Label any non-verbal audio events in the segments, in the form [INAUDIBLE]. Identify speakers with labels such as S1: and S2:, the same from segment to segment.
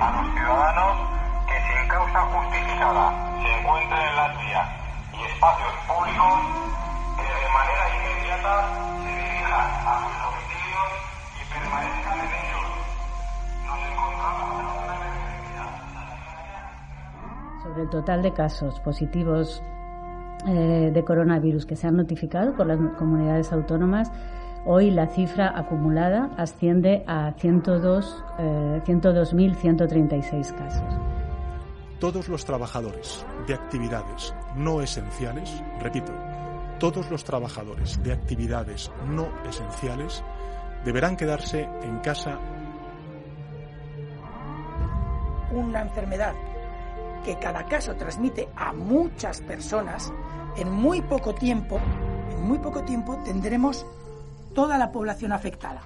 S1: a los ciudadanos que sin causa justificada se encuentren en las vías y espacios públicos que de manera inmediata se dirijan a sus domicilios y permanezcan en ellos. Nos encontramos en una emergencia.
S2: Sobre el total de casos positivos eh, de coronavirus que se han notificado por las comunidades autónomas, hoy la cifra acumulada asciende a 102, eh, 102.136 casos.
S3: Todos los trabajadores de actividades no esenciales, repito, todos los trabajadores de actividades no esenciales deberán quedarse en casa.
S4: Una enfermedad que cada caso transmite a muchas personas, en muy poco tiempo, en muy poco tiempo tendremos toda la población afectada.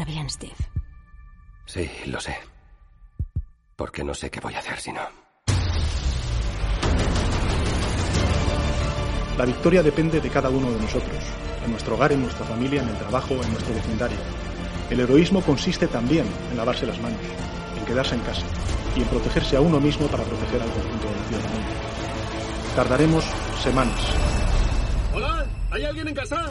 S5: Saldrá bien, Steve.
S6: Sí, lo sé. Porque no sé qué voy a hacer si no.
S3: La victoria depende de cada uno de nosotros, en nuestro hogar, en nuestra familia, en el trabajo, en nuestro vecindario. El heroísmo consiste también en lavarse las manos, en quedarse en casa y en protegerse a uno mismo para proteger al conjunto de la ciudadanía. Tardaremos semanas.
S7: Hola, ¿hay alguien en casa?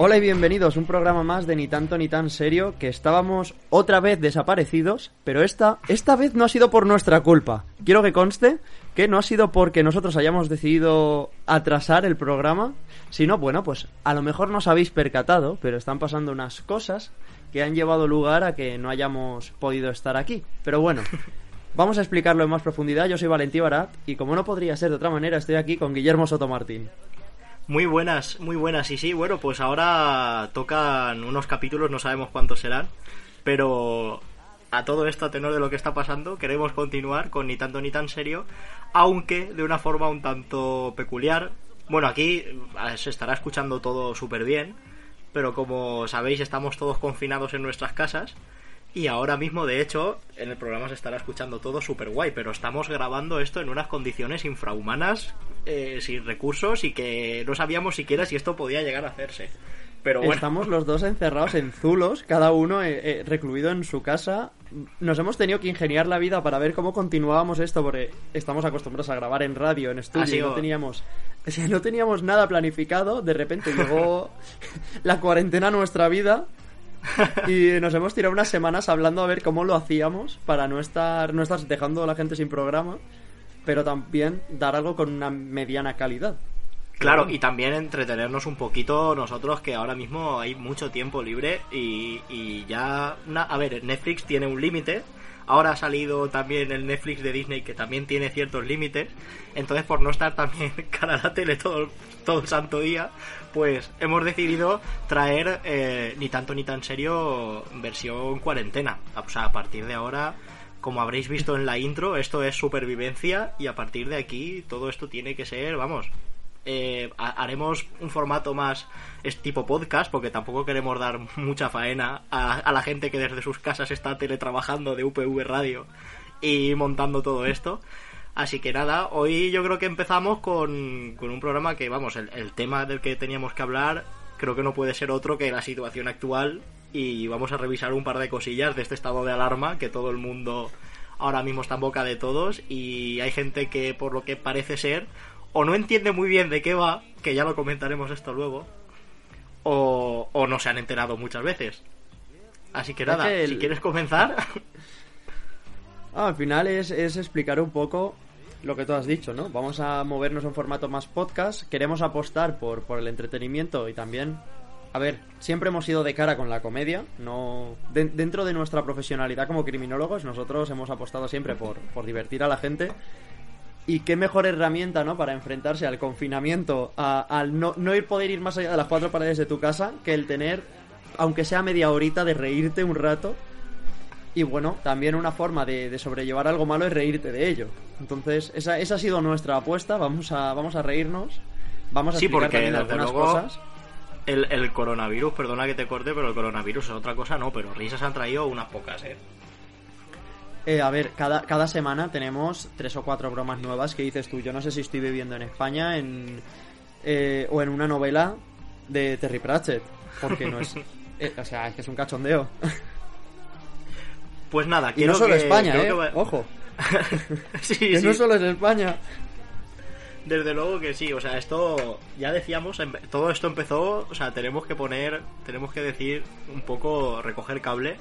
S8: Hola y bienvenidos a un programa más de Ni tanto ni tan serio, que estábamos otra vez desaparecidos, pero esta, esta vez no ha sido por nuestra culpa. Quiero que conste que no ha sido porque nosotros hayamos decidido atrasar el programa, sino, bueno, pues a lo mejor no os habéis percatado, pero están pasando unas cosas que han llevado lugar a que no hayamos podido estar aquí. Pero bueno, [LAUGHS] vamos a explicarlo en más profundidad. Yo soy Valentí Barat y como no podría ser de otra manera, estoy aquí con Guillermo Sotomartín.
S9: Muy buenas, muy buenas. Y sí, bueno, pues ahora tocan unos capítulos, no sabemos cuántos serán, pero a todo esto, a tenor de lo que está pasando, queremos continuar con Ni tanto ni tan serio, aunque de una forma un tanto peculiar. Bueno, aquí se estará escuchando todo súper bien, pero como sabéis, estamos todos confinados en nuestras casas. Y ahora mismo, de hecho, en el programa se estará escuchando todo súper guay, pero estamos grabando esto en unas condiciones infrahumanas, eh, sin recursos y que no sabíamos siquiera si esto podía llegar a hacerse. Pero bueno.
S8: Estamos los dos encerrados en zulos, cada uno eh, eh, recluido en su casa. Nos hemos tenido que ingeniar la vida para ver cómo continuábamos esto, porque estamos acostumbrados a grabar en radio, en estudio, y no teníamos, o sea, no teníamos nada planificado. De repente llegó [LAUGHS] la cuarentena a nuestra vida [LAUGHS] y nos hemos tirado unas semanas hablando a ver cómo lo hacíamos para no estar, no estar dejando a la gente sin programa, pero también dar algo con una mediana calidad.
S9: Claro, y también entretenernos un poquito nosotros que ahora mismo hay mucho tiempo libre y, y ya... una- a ver, Netflix tiene un límite. Ahora ha salido también el Netflix de Disney que también tiene ciertos límites. Entonces, por no estar también [LAUGHS] cara a la tele todo, el santo día, pues hemos decidido traer eh, ni tanto ni tan serio versión cuarentena. O sea, a partir de ahora, como habréis visto en la intro, esto es supervivencia y a partir de aquí todo esto tiene que ser, vamos, eh, ha- haremos un formato más tipo podcast porque tampoco queremos dar mucha faena a, la gente que desde sus casas está teletrabajando de UPV Radio y montando todo esto. Así que nada, hoy yo creo que empezamos con, con un programa que, vamos, el tema del que teníamos que hablar creo que no puede ser otro que la situación actual y vamos a revisar un par de cosillas de este estado de alarma que todo el mundo ahora mismo está en boca de todos y hay gente que por lo que parece ser o no entiende muy bien de qué va, que ya lo comentaremos esto luego, o, o no se han enterado muchas veces. Así que nada,
S8: el-
S9: si quieres comenzar, [LAUGHS]
S8: Ah, al final es, es explicar un poco lo que tú has dicho, ¿no? Vamos a movernos en formato más podcast. Queremos apostar por, por el entretenimiento y también a ver, siempre hemos ido de cara con la comedia. No, de- dentro de nuestra profesionalidad como criminólogos, nosotros hemos apostado siempre por, por divertir a la gente. Y qué mejor herramienta, ¿no? Para enfrentarse al confinamiento, a- al no, no ir poder ir más allá de las cuatro paredes de tu casa, que el tener, aunque sea media horita, de reírte un rato. Y bueno, también una forma de, de sobrellevar algo malo es reírte de ello. Entonces, esa, esa ha sido nuestra apuesta. Vamos a, vamos a reírnos. Vamos a
S9: Sí,
S8: explicar
S9: porque
S8: también algunas
S9: luego
S8: cosas.
S9: el, el coronavirus, perdona que te corte, pero el coronavirus es otra cosa, no, pero risas han traído unas pocas, ¿eh?
S8: Eh, a ver, cada, cada semana tenemos tres o cuatro bromas nuevas que dices tú. Yo no sé si estoy viviendo en España en, eh, o en una novela de Terry Pratchett. Porque no es. [LAUGHS] eh, o sea, es que es un cachondeo.
S9: Pues nada,
S8: Y
S9: quiero
S8: no solo
S9: que-
S8: España, ¿eh?
S9: va-
S8: Ojo. [LAUGHS]
S9: sí,
S8: Que
S9: sí.
S8: no solo es España.
S9: Desde luego que sí, o sea, esto ya decíamos, em- todo esto empezó, o sea, tenemos que poner, tenemos que decir un poco, recoger cable,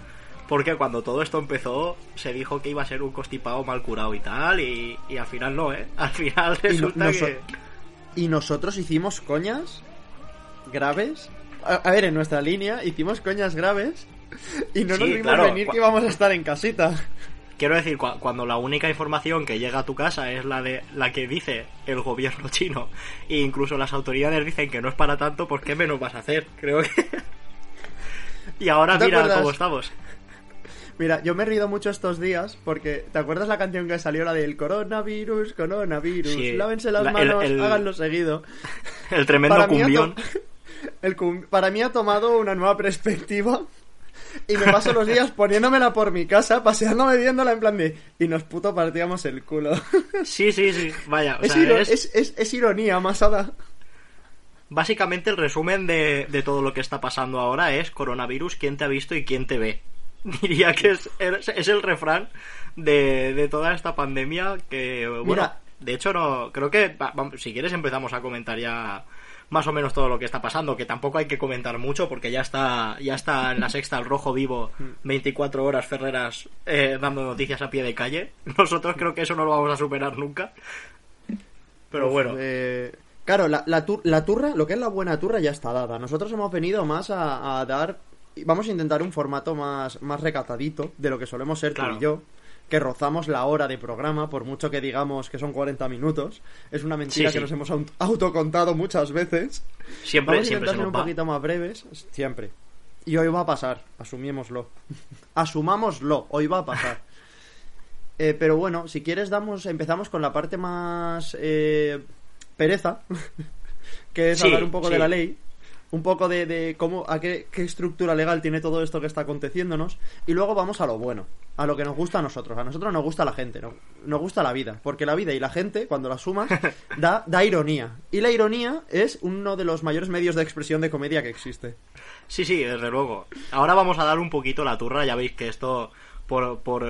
S9: porque cuando todo esto empezó se dijo que iba a ser un constipado mal curado y tal, y, y al final no, ¿eh? Al final
S8: Y, no-
S9: resulta
S8: noso-
S9: que...
S8: y nosotros hicimos coñas graves. A, a ver, en nuestra línea hicimos coñas graves. Y no
S9: Sí,
S8: nos vimos
S9: claro,
S8: venir que íbamos a estar en casita.
S9: Quiero decir, cua- cuando la única información que llega a tu casa es la de la que dice el gobierno [LAUGHS] chino e incluso las autoridades dicen que no es para tanto, pues qué menos vas a hacer, creo que. [LAUGHS] y ahora
S8: ¿Te
S9: mira
S8: acuerdas?
S9: cómo estamos.
S8: Mira, yo me he rido mucho estos días porque ¿te acuerdas la canción que salió la del coronavirus, coronavirus?
S9: Sí,
S8: Lávense las
S9: la-
S8: manos,
S9: el-
S8: háganlo seguido.
S9: El tremendo
S8: ha
S9: cumbión. [LAUGHS]
S8: el cum- para mí ha tomado una nueva perspectiva y me paso los días poniéndomela por mi casa, paseándome viéndola en plan de y nos puto partíamos el culo. [LAUGHS]
S9: Sí, sí, sí. Vaya, o
S8: es,
S9: sea,
S8: iro-
S9: es
S8: es- es- es ironía masada.
S9: básicamente el resumen de, de todo lo que está pasando ahora es coronavirus, quién te ha visto y quién te ve. [LAUGHS] Diría que es, es, es el refrán de, de toda esta pandemia que, bueno,
S8: Mira.
S9: de hecho no, creo que si quieres empezamos a comentar ya más o menos todo lo que está pasando, que tampoco hay que comentar mucho porque ya está ya está en la sexta el rojo vivo 24 horas Ferreras eh, dando noticias a pie de calle. [LAUGHS] Nosotros creo que eso no lo vamos a superar nunca. Pero bueno,
S8: eh, claro, la, la, tur- la turra, lo que es la buena turra ya está dada. Nosotros hemos venido más a, a dar. Vamos a intentar un formato más, más recatadito de lo que solemos ser
S9: Claro.
S8: tú y yo. Que rozamos la hora de programa, por mucho que digamos que son 40 minutos. Es una mentira
S9: Sí,
S8: que nos hemos aut- autocontado muchas veces.
S9: siempre,
S8: Vamos a
S9: siempre
S8: intentar
S9: se
S8: ser un
S9: va.
S8: poquito más breves, siempre. Y hoy va a pasar, asumémoslo. [LAUGHS] Asumámoslo, hoy va a pasar. [LAUGHS] Eh, pero bueno, si quieres damos, empezamos con la parte más eh, pereza, [LAUGHS] que es
S9: Sí,
S8: hablar un poco de la ley, un poco de, de cómo, a qué, qué estructura legal tiene todo esto que está aconteciéndonos, y luego vamos a lo bueno, a lo que nos gusta a nosotros. A nosotros nos gusta la gente, no- nos gusta la vida, porque la vida y la gente, cuando la sumas, [LAUGHS] da, da ironía. Y la ironía es uno de los mayores medios de expresión de comedia que existe.
S9: Sí, sí, desde luego. Ahora vamos a dar un poquito la turra. Ya veis que esto, por, por,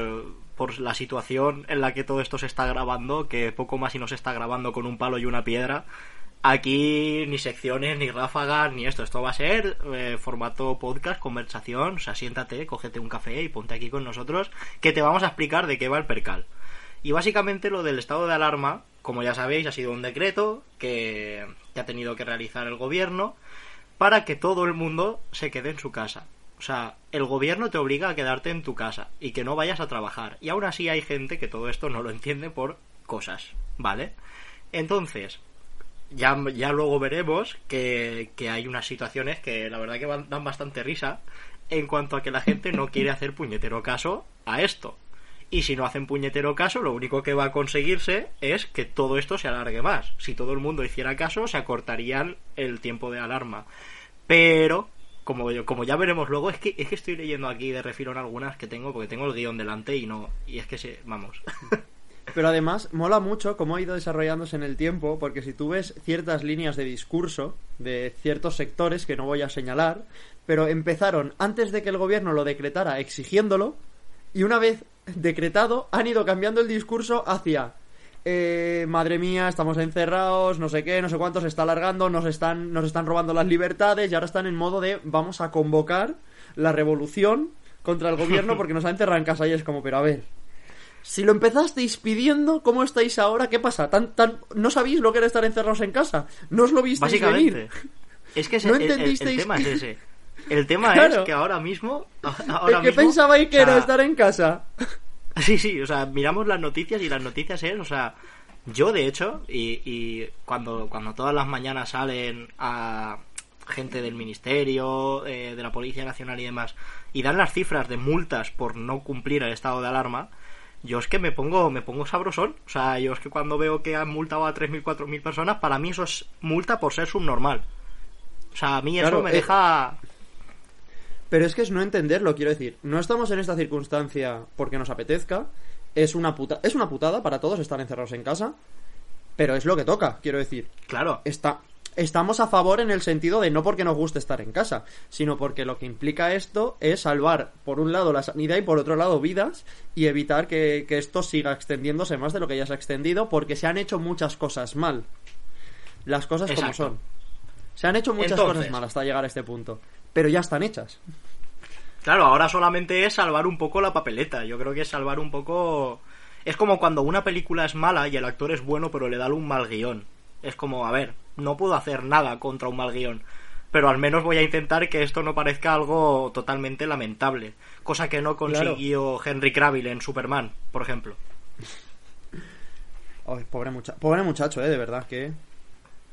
S9: por la situación en la que todo esto se está grabando, que poco más y no se está grabando con un palo y una piedra, aquí ni secciones, ni ráfagas, ni esto. Esto va a ser eh, formato podcast, conversación. O sea, siéntate, cógete un café y ponte aquí con nosotros, que te vamos a explicar de qué va el percal. Y básicamente lo del estado de alarma, como ya sabéis, ha sido un decreto que, que ha tenido que realizar el gobierno para que todo el mundo se quede en su casa. O sea, el gobierno te obliga a quedarte en tu casa y que no vayas a trabajar. Y aún así hay gente que todo esto no lo entiende por cosas, ¿vale? Entonces, ya, ya luego veremos que, que hay unas situaciones que la verdad que dan bastante risa en cuanto a que la gente no quiere hacer puñetero caso a esto. Y si no hacen puñetero caso, lo único que va a conseguirse es que todo esto se alargue más. Si todo el mundo hiciera caso, se acortarían el tiempo de alarma. Pero, como, como ya veremos luego, es que, es que estoy leyendo aquí de refilón algunas que tengo, porque tengo el guion delante y no. Y es que se. Vamos. [LAUGHS]
S8: Pero además, mola mucho cómo ha ido desarrollándose en el tiempo, porque si tú ves ciertas líneas de discurso de ciertos sectores que no voy a señalar, pero empezaron antes de que el gobierno lo decretara exigiéndolo, y una vez decretado han ido cambiando el discurso hacia eh, madre mía, estamos encerrados, no sé qué, no sé cuánto, se está alargando, nos están, nos están robando las libertades y ahora están en modo de vamos a convocar la revolución contra el gobierno [LAUGHS] porque nos ha encerrado en casa y es como, pero a ver, si lo empezasteis pidiendo, ¿cómo estáis ahora? ¿Qué pasa? ¿Tan, tan... ¿No sabéis lo que era estar encerrados en casa? ¿No os lo visteis
S9: Básicamente.
S8: venir?
S9: Es que [LAUGHS] ese-
S8: ¿No
S9: el- el, el
S8: entendisteis
S9: tema
S8: que-
S9: es ese. El tema
S8: Claro.
S9: es que ahora mismo. [LAUGHS] Ahora
S8: ¿Qué
S9: mismo,
S8: pensabais que
S9: o
S8: era estar en casa? [LAUGHS]
S9: Sí, sí, o sea, miramos las noticias y las noticias es, o sea, yo de hecho, y, y cuando, cuando todas las mañanas salen a gente del ministerio, eh, de la Policía Nacional y demás, y dan las cifras de multas por no cumplir el estado de alarma, yo es que me pongo, me pongo sabrosón. O sea, yo es que cuando veo que han multado a 3.000, 4.000 personas, para mí eso es multa por ser subnormal. O sea, a mí eso me
S8: eh,
S9: deja...
S8: Pero es que es no entenderlo, quiero decir. No estamos en esta circunstancia porque nos apetezca. Es una, puta... es una putada para todos estar encerrados en casa. Pero es lo que toca, quiero decir.
S9: Claro.
S8: Está... Estamos a favor en el sentido de no porque nos guste estar en casa, sino porque lo que implica esto es salvar, por un lado, la sanidad y por otro lado, vidas y evitar que, que esto siga extendiéndose más de lo que ya se ha extendido porque se han hecho muchas cosas mal. Las cosas como son. Se han hecho muchas
S9: Entonces-
S8: cosas mal hasta llegar a este punto. Pero ya están hechas.
S9: Claro, ahora solamente es salvar un poco la papeleta. Yo creo que es salvar un poco. Es como cuando una película es mala y el actor es bueno, pero le da un mal guion. Es como, a ver, no puedo hacer nada contra un mal guion. Pero al menos voy a intentar que esto no parezca algo totalmente lamentable. Cosa que no consiguió Henry Cavill en Superman, por ejemplo. [LAUGHS]
S8: Ay, pobre, mucha- pobre muchacho, eh, de verdad que.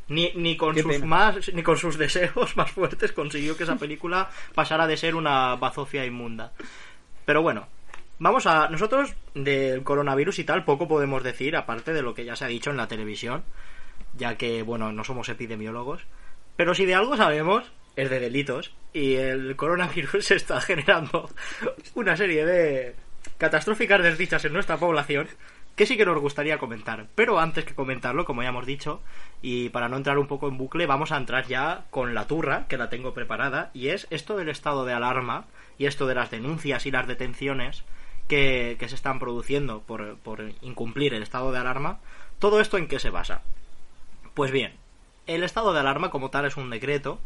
S9: Ni, ni con
S8: Qué
S9: sus
S8: pena.
S9: más ni con sus deseos [LAUGHS] más fuertes consiguió que esa película pasara de ser una bazofia inmunda. Pero bueno, vamos a nosotros del coronavirus y tal poco podemos decir aparte de lo que ya se ha dicho en la televisión, ya que bueno, no somos epidemiólogos, pero si de algo sabemos es de delitos y el coronavirus [LAUGHS] está generando una serie de catastróficas desdichas en nuestra población que sí que nos gustaría comentar. Pero antes que comentarlo, como ya hemos dicho, y para no entrar un poco en bucle, vamos a entrar ya con la turra, que la tengo preparada, y es esto del estado de alarma y esto de las denuncias y las detenciones que, que se están produciendo por, por incumplir el estado de alarma. ¿Todo esto en qué se basa? Pues bien, el estado de alarma como tal es un decreto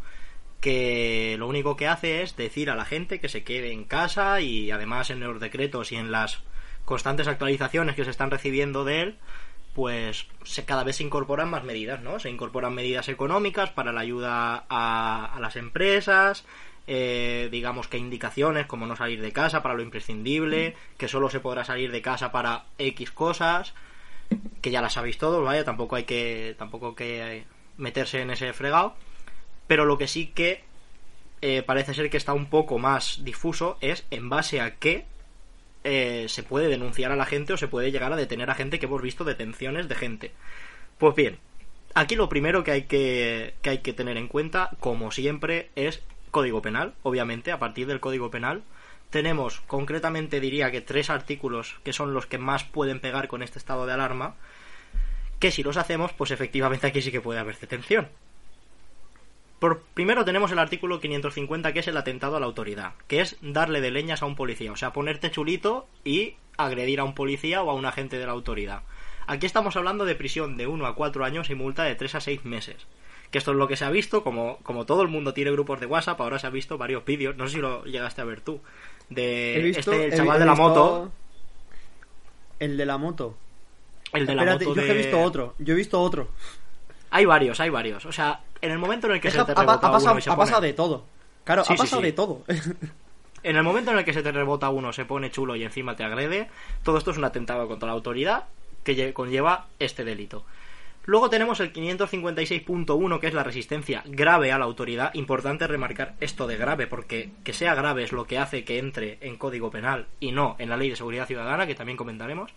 S9: que lo único que hace es decir a la gente que se quede en casa y además en los decretos y en las constantes actualizaciones que se están recibiendo de él, pues se, cada vez se incorporan más medidas, ¿no? Se incorporan medidas económicas para la ayuda a, a las empresas, eh, digamos que indicaciones como no salir de casa para lo imprescindible, que solo se podrá salir de casa para X cosas, que ya las sabéis todos, vaya, tampoco hay que tampoco hay que meterse en ese fregado, pero lo que sí que eh, parece ser que está un poco más difuso es en base a qué eh, se puede denunciar a la gente o se puede llegar a detener a gente que hemos visto detenciones de gente. Pues bien, aquí lo primero que hay que, que hay que tener en cuenta, como siempre, es código penal. Obviamente, a partir del código penal tenemos concretamente diría que tres artículos que son los que más pueden pegar con este estado de alarma. Que si los hacemos, pues efectivamente aquí sí que puede haber detención. Por, primero tenemos el artículo 550 que es el atentado a la autoridad, que es darle de leñas a un policía, o sea, ponerte chulito y agredir a un policía o a un agente de la autoridad. Aquí estamos hablando de prisión de 1 a 4 años y multa de 3 a 6 meses. Que esto es lo que se ha visto, como, como todo el mundo tiene grupos de WhatsApp, ahora se ha visto varios vídeos, no sé si lo llegaste a ver tú, de
S8: visto-
S9: este el chaval
S8: he
S9: de la moto,
S8: El de la moto.
S9: el de la moto
S8: yo
S9: de...
S8: he visto otro. Yo he visto otro.
S9: Hay varios, hay varios, o sea, en el momento en el que se te
S8: ha, ha
S9: rebota
S8: pasado,
S9: uno y se
S8: ha
S9: pone-
S8: pasado de todo. Claro,
S9: Sí,
S8: ha pasado
S9: sí.
S8: de todo. [LAUGHS]
S9: En el momento en el que se te rebota uno, se pone chulo y encima te agrede, todo esto es un atentado contra la autoridad que lle- conlleva este delito. Luego tenemos el 556.1, que es la resistencia grave a la autoridad. Importante remarcar esto de grave, porque que sea grave es lo que hace que entre en Código Penal y no en la Ley de Seguridad Ciudadana, que también comentaremos.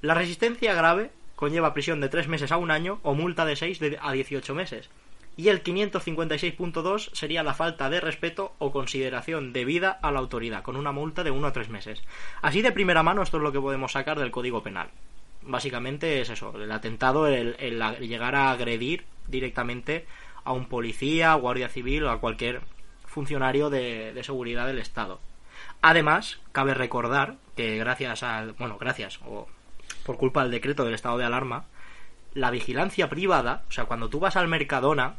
S9: La resistencia grave conlleva prisión de 3 meses a un año o multa de 6 de- a 18 meses. Y el 556.2 sería la falta de respeto o consideración debida a la autoridad, con una multa de 1 a 3 meses. Así de primera mano, esto es lo que podemos sacar del Código Penal. Básicamente es eso, el atentado, el, llegar a agredir directamente a un policía, guardia civil o a cualquier funcionario de, de seguridad del Estado. Además, cabe recordar que gracias al, bueno, gracias o por culpa del decreto del estado de alarma, la vigilancia privada, o sea, cuando tú vas al Mercadona,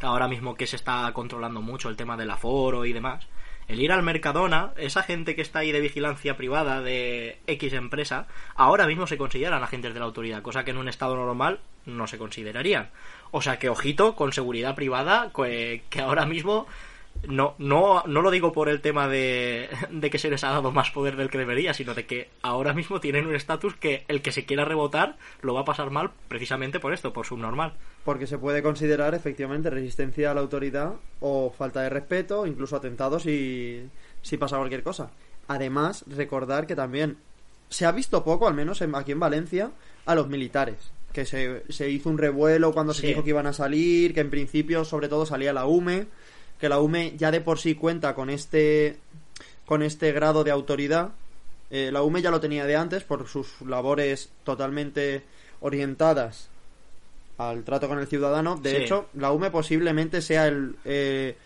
S9: ahora mismo que se está controlando mucho el tema del aforo y demás, El ir al Mercadona, esa gente que está ahí de vigilancia privada de X empresa, ahora mismo se consideran agentes de la autoridad, cosa que en un estado normal no se considerarían. O sea que ojito con seguridad privada, que, que ahora mismo no, no, no lo digo por el tema de, de que se les ha dado más poder del que debería, sino de que ahora mismo tienen un estatus que el que se quiera rebotar lo va a pasar mal precisamente por esto, por subnormal.
S8: Porque se puede considerar efectivamente resistencia a la autoridad o falta de respeto, incluso atentados si, si pasa cualquier cosa. Además, recordar que también se ha visto poco, al menos en- aquí en Valencia, a los militares. Que se, se hizo un revuelo cuando se dijo que iban a salir, que en principio sobre todo salía la UME, que la UME ya de por sí cuenta con este, con este grado de autoridad. Eh, la UME ya lo tenía de antes por sus labores totalmente orientadas al trato con el ciudadano. De
S9: Sí.
S8: hecho, la UME posiblemente sea el... eh,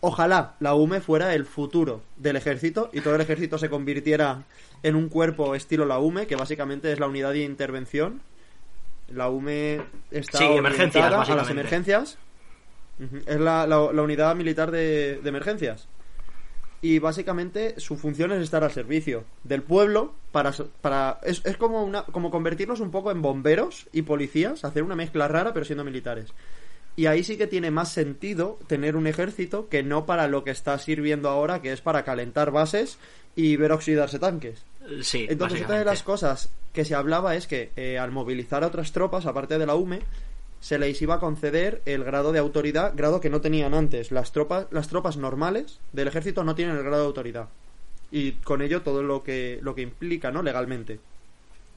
S8: ojalá la UME fuera el futuro del ejército y todo el ejército se convirtiera en un cuerpo estilo la UME, que básicamente es la unidad de intervención. La UME está
S9: Sí, emergencias,
S8: orientada a las
S9: básicamente.
S8: Es la, la- la unidad militar de, de emergencias. Y básicamente su función es estar al servicio del pueblo para... para es, es como, una, como convertirnos un poco en bomberos y policías, hacer una mezcla rara pero siendo militares. Y ahí sí que tiene más sentido tener un ejército que no para lo que está sirviendo ahora, que es para calentar bases y ver oxidarse tanques.
S9: Sí,
S8: Entonces, otra de las cosas que se hablaba es que eh, al movilizar a otras tropas, aparte de la UME, se les iba a conceder el grado de autoridad, grado que no tenían antes. Las tropas, las tropas normales del ejército no tienen el grado de autoridad. Y con ello todo lo que, lo que implica, ¿no? Legalmente.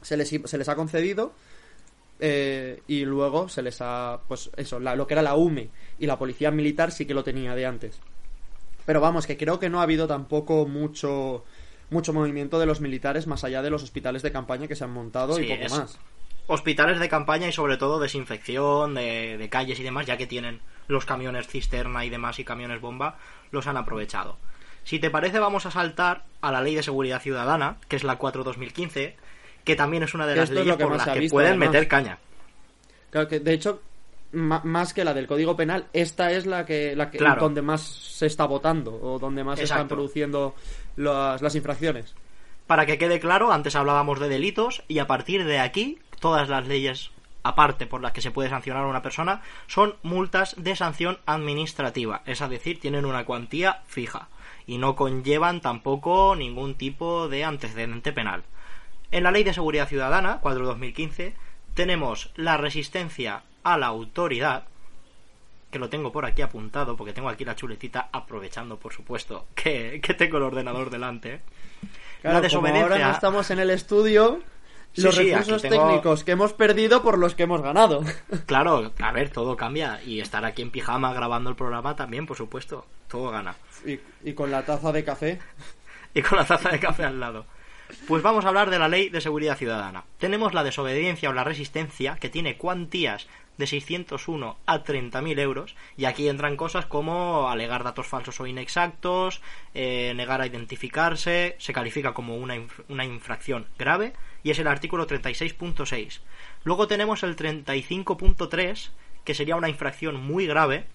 S8: Se les, se les ha concedido eh, y luego se les ha, pues eso, la- lo que era la UME y la policía militar sí que lo tenía de antes. Pero vamos, que creo que no ha habido tampoco mucho mucho movimiento de los militares más allá de los hospitales de campaña que se han montado y poco
S9: es-
S8: más.
S9: Hospitales de campaña y sobre todo desinfección de, de calles y demás, ya que tienen los camiones cisterna y demás y camiones bomba, los han aprovechado. Si te parece, vamos a saltar a la Ley de Seguridad Ciudadana, que es la 4-2015, que también es una de las leyes por las que
S8: visto,
S9: pueden
S8: además.
S9: meter caña.
S8: Claro que, de hecho, más que la del Código Penal, esta es la que, la que
S9: Claro.
S8: donde más se está votando o donde más se están produciendo las, las infracciones.
S9: Para que quede claro, antes hablábamos de delitos y a partir de aquí todas las leyes aparte por las que se puede sancionar a una persona son multas de sanción administrativa, es decir, tienen una cuantía fija y no conllevan tampoco ningún tipo de antecedente penal. En la Ley de Seguridad Ciudadana, 4-2015, tenemos la resistencia a la autoridad, que lo tengo por aquí apuntado, porque tengo aquí la chuletita, aprovechando, por supuesto, que, que tengo el ordenador delante.
S8: Claro,
S9: la
S8: como ahora
S9: desobediencia.
S8: no estamos en el estudio, los
S9: sí,
S8: recursos
S9: tengo-
S8: técnicos que hemos perdido por los que hemos ganado. [LAUGHS]
S9: Claro, a ver, todo cambia. Y estar aquí en pijama grabando el programa también, por supuesto. Todo gana.
S8: y, y con la taza de café. [LAUGHS]
S9: Y con la taza de café al lado. Pues vamos a hablar de la ley de seguridad ciudadana. Tenemos la desobediencia o la resistencia, que tiene cuantías de 601 a 30.000 euros. Y aquí entran cosas como alegar datos falsos o inexactos, eh, negar a identificarse, se califica como una, una infracción grave, y es el artículo 36.6. Luego tenemos el 35.3, que sería una infracción muy grave,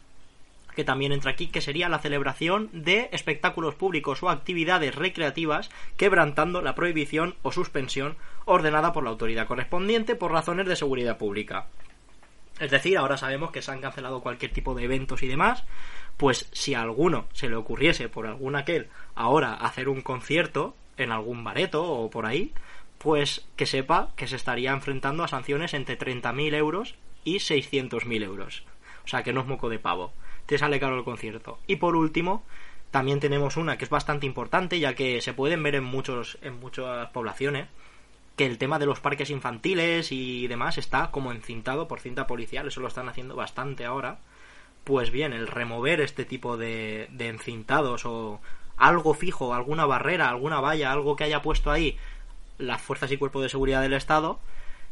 S9: que también entra aquí, que sería la celebración de espectáculos públicos o actividades recreativas quebrantando la prohibición o suspensión ordenada por la autoridad correspondiente por razones de seguridad pública. Es decir, ahora sabemos que se han cancelado cualquier tipo de eventos y demás, pues si a alguno se le ocurriese por algún aquel ahora hacer un concierto en algún bareto o por ahí, pues que sepa que se estaría enfrentando a sanciones entre 30.000 euros y 600.000 euros. O sea que no es moco de pavo. Te sale caro el concierto. Y por último, también tenemos una que es bastante importante, ya que se pueden ver en muchos, en muchas poblaciones, que el tema de los parques infantiles y demás está como encintado por cinta policial, eso lo están haciendo bastante ahora. Pues bien, el remover este tipo de, encintados o algo fijo, alguna barrera, alguna valla, algo que haya puesto ahí las fuerzas y cuerpos de seguridad del Estado,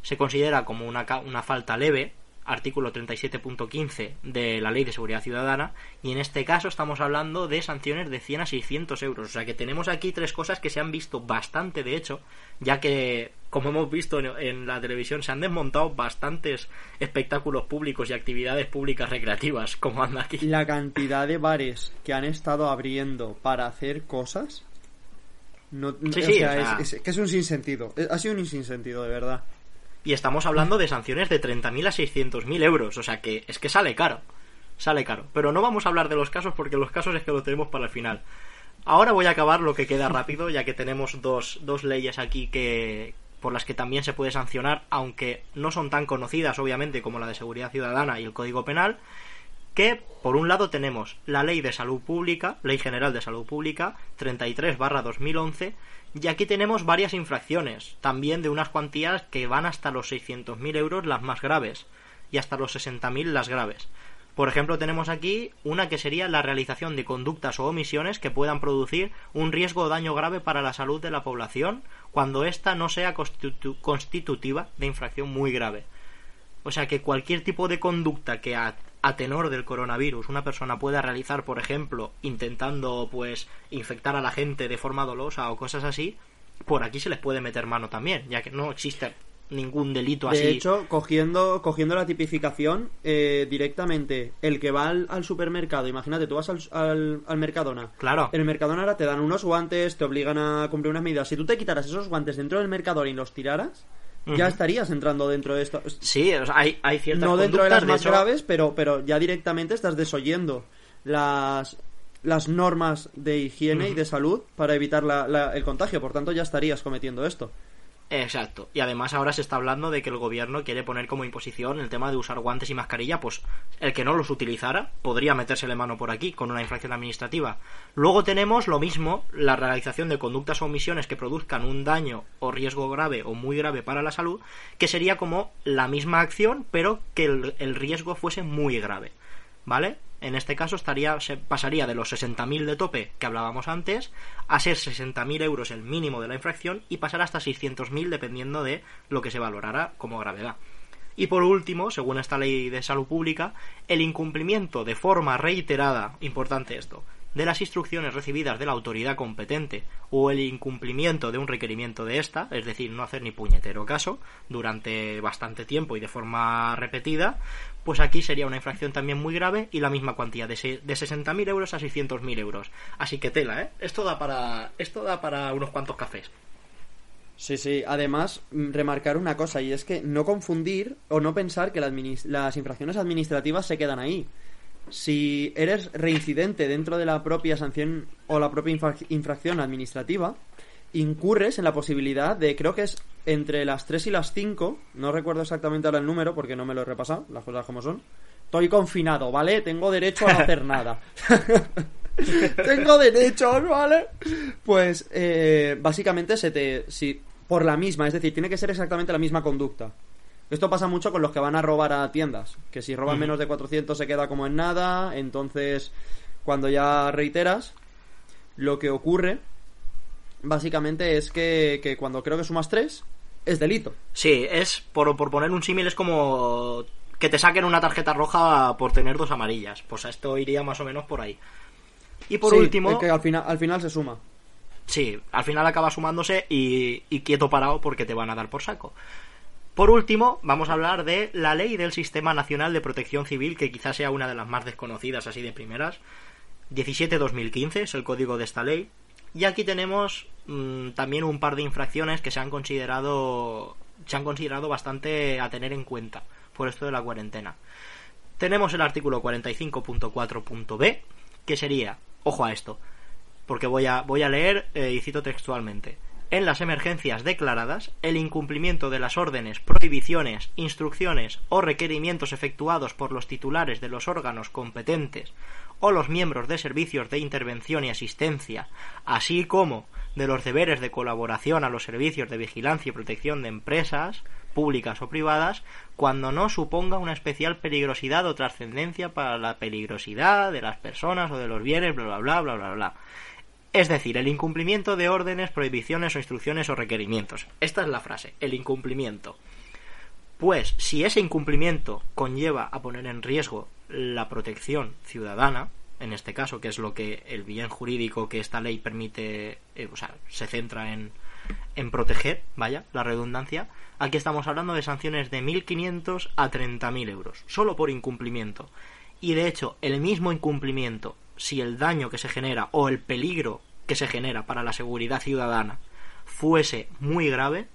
S9: se considera como una, una falta leve, artículo 37.15 de la Ley de Seguridad Ciudadana, y en este caso estamos hablando de sanciones de 100 a 600 euros. O sea que tenemos aquí tres cosas que se han visto bastante, de hecho, ya que como hemos visto en, la televisión, se han desmontado bastantes espectáculos públicos y actividades públicas recreativas, como anda aquí.
S8: La cantidad de bares que han estado abriendo para hacer cosas. No,
S9: Sí,
S8: o
S9: sí,
S8: sea,
S9: o sea-
S8: es, es- que es un sinsentido. Ha sido un sinsentido, de verdad.
S9: Y estamos hablando de sanciones de 30.000 a 600.000 euros. O sea que es que sale caro. Sale caro. Pero no vamos a hablar de los casos porque los casos es que lo tenemos para el final. Ahora voy a acabar lo que queda rápido, ya que tenemos dos, dos leyes aquí que por las que también se puede sancionar, aunque no son tan conocidas, obviamente, como la de seguridad ciudadana y el Código Penal, que por un lado tenemos la Ley de Salud Pública, Ley General de Salud Pública, 33 2011, y aquí tenemos varias infracciones, también de unas cuantías que van hasta los 600.000 euros las más graves, y hasta los 60.000 las graves. Por ejemplo, tenemos aquí una que sería la realización de conductas o omisiones que puedan producir un riesgo o daño grave para la salud de la población cuando ésta no sea constitu- constitutiva de infracción muy grave. O sea que cualquier tipo de conducta que a tenor del coronavirus una persona pueda realizar, por ejemplo, intentando pues infectar a la gente de forma dolosa o cosas así, por aquí se les puede meter mano también, ya que no existe ningún delito así.
S8: De hecho, cogiendo, cogiendo la tipificación, eh, directamente, el que va al, al supermercado, imagínate, tú vas al, al, al Mercadona.
S9: Claro.
S8: En el Mercadona ahora te dan unos guantes, te obligan a cumplir unas medidas. Si tú te quitaras esos guantes dentro del Mercadona y los tiraras, ya estarías entrando dentro de esto.
S9: Sí, o sea, hay, hay ciertas
S8: No dentro de las más
S9: hecho-
S8: graves, pero, pero ya directamente estás desoyendo las, las normas de higiene y de salud para evitar la- la- el contagio. Por tanto, ya estarías cometiendo esto.
S9: Exacto. Y además ahora se está hablando de que el gobierno quiere poner como imposición el tema de usar guantes y mascarilla, pues el que no los utilizara podría metérsele mano por aquí con una infracción administrativa. Luego tenemos lo mismo, la realización de conductas o omisiones que produzcan un daño o riesgo grave o muy grave para la salud, que sería como la misma acción, pero que el, el riesgo fuese muy grave. ¿Vale? En este caso estaría, se pasaría de los 60.000 de tope que hablábamos antes a ser 60.000 euros el mínimo de la infracción y pasar hasta 600.000 dependiendo de lo que se valorara como gravedad. Y por último, según esta ley de salud pública, el incumplimiento de forma reiterada, importante esto, de las instrucciones recibidas de la autoridad competente o el incumplimiento de un requerimiento de esta, es decir, no hacer ni puñetero caso durante bastante tiempo y de forma repetida, pues aquí sería una infracción también muy grave y la misma cuantía de, se- de 60.000 euros a 600.000 euros. Así que tela, ¿eh? Esto da para, esto da para unos cuantos cafés.
S8: Sí, sí. Además, mm, remarcar una cosa, y es que no confundir o no pensar que las infracciones administrativas se quedan ahí. Si eres reincidente dentro de la propia sanción o la propia infra- infracción administrativa, incurres en la posibilidad de, creo que es entre las 3 y las 5, no recuerdo exactamente ahora el número porque no me lo he repasado, las cosas como son. Estoy confinado, ¿vale? Tengo derecho a no hacer [LAUGHS] nada. Tengo derechos, ¿vale? Pues eh, básicamente se te. Si, por la misma, es decir, tiene que ser exactamente la misma conducta. Esto pasa mucho con los que van a robar a tiendas. Que si roban menos de 400 se queda como en nada. Entonces, cuando ya reiteras, lo que ocurre básicamente es que, que cuando creo que sumas 3, es delito.
S9: Sí, es, por, por poner un símil, es como que te saquen una tarjeta roja por tener dos amarillas. Pues a esto iría más o menos por ahí. Y por
S8: Sí,
S9: último,
S8: es que al final, al final se suma.
S9: Sí, al final acaba sumándose y, y quieto parado porque te van a dar por saco. Por último, vamos a hablar de la ley del Sistema Nacional de Protección Civil, que quizás sea una de las más desconocidas así de primeras. 17-2015 es el código de esta ley. Y aquí tenemos mm, también un par de infracciones que se han considerado se han considerado bastante a tener en cuenta por esto de la cuarentena. Tenemos el artículo 45.4.b, que sería, ojo a esto, porque voy a, voy a leer eh, y cito textualmente. En las emergencias declaradas, el incumplimiento de las órdenes, prohibiciones, instrucciones o requerimientos efectuados por los titulares de los órganos competentes o los miembros de servicios de intervención y asistencia, así como de los deberes de colaboración a los servicios de vigilancia y protección de empresas, públicas o privadas, cuando no suponga una especial peligrosidad o trascendencia para la peligrosidad de las personas o de los bienes, bla bla bla bla bla bla. Es decir, el incumplimiento de órdenes, prohibiciones o instrucciones o requerimientos. Esta es la frase, el incumplimiento. Pues si ese incumplimiento conlleva a poner en riesgo la protección ciudadana, en este caso, que es lo que el bien jurídico que esta ley permite, eh, o sea, se centra en, en proteger, vaya, la redundancia, aquí estamos hablando de sanciones de 1.500 a 30.000 euros, solo por incumplimiento. Y de hecho, el mismo incumplimiento, si el daño que se genera o el peligro que se genera para la seguridad ciudadana fuese muy grave,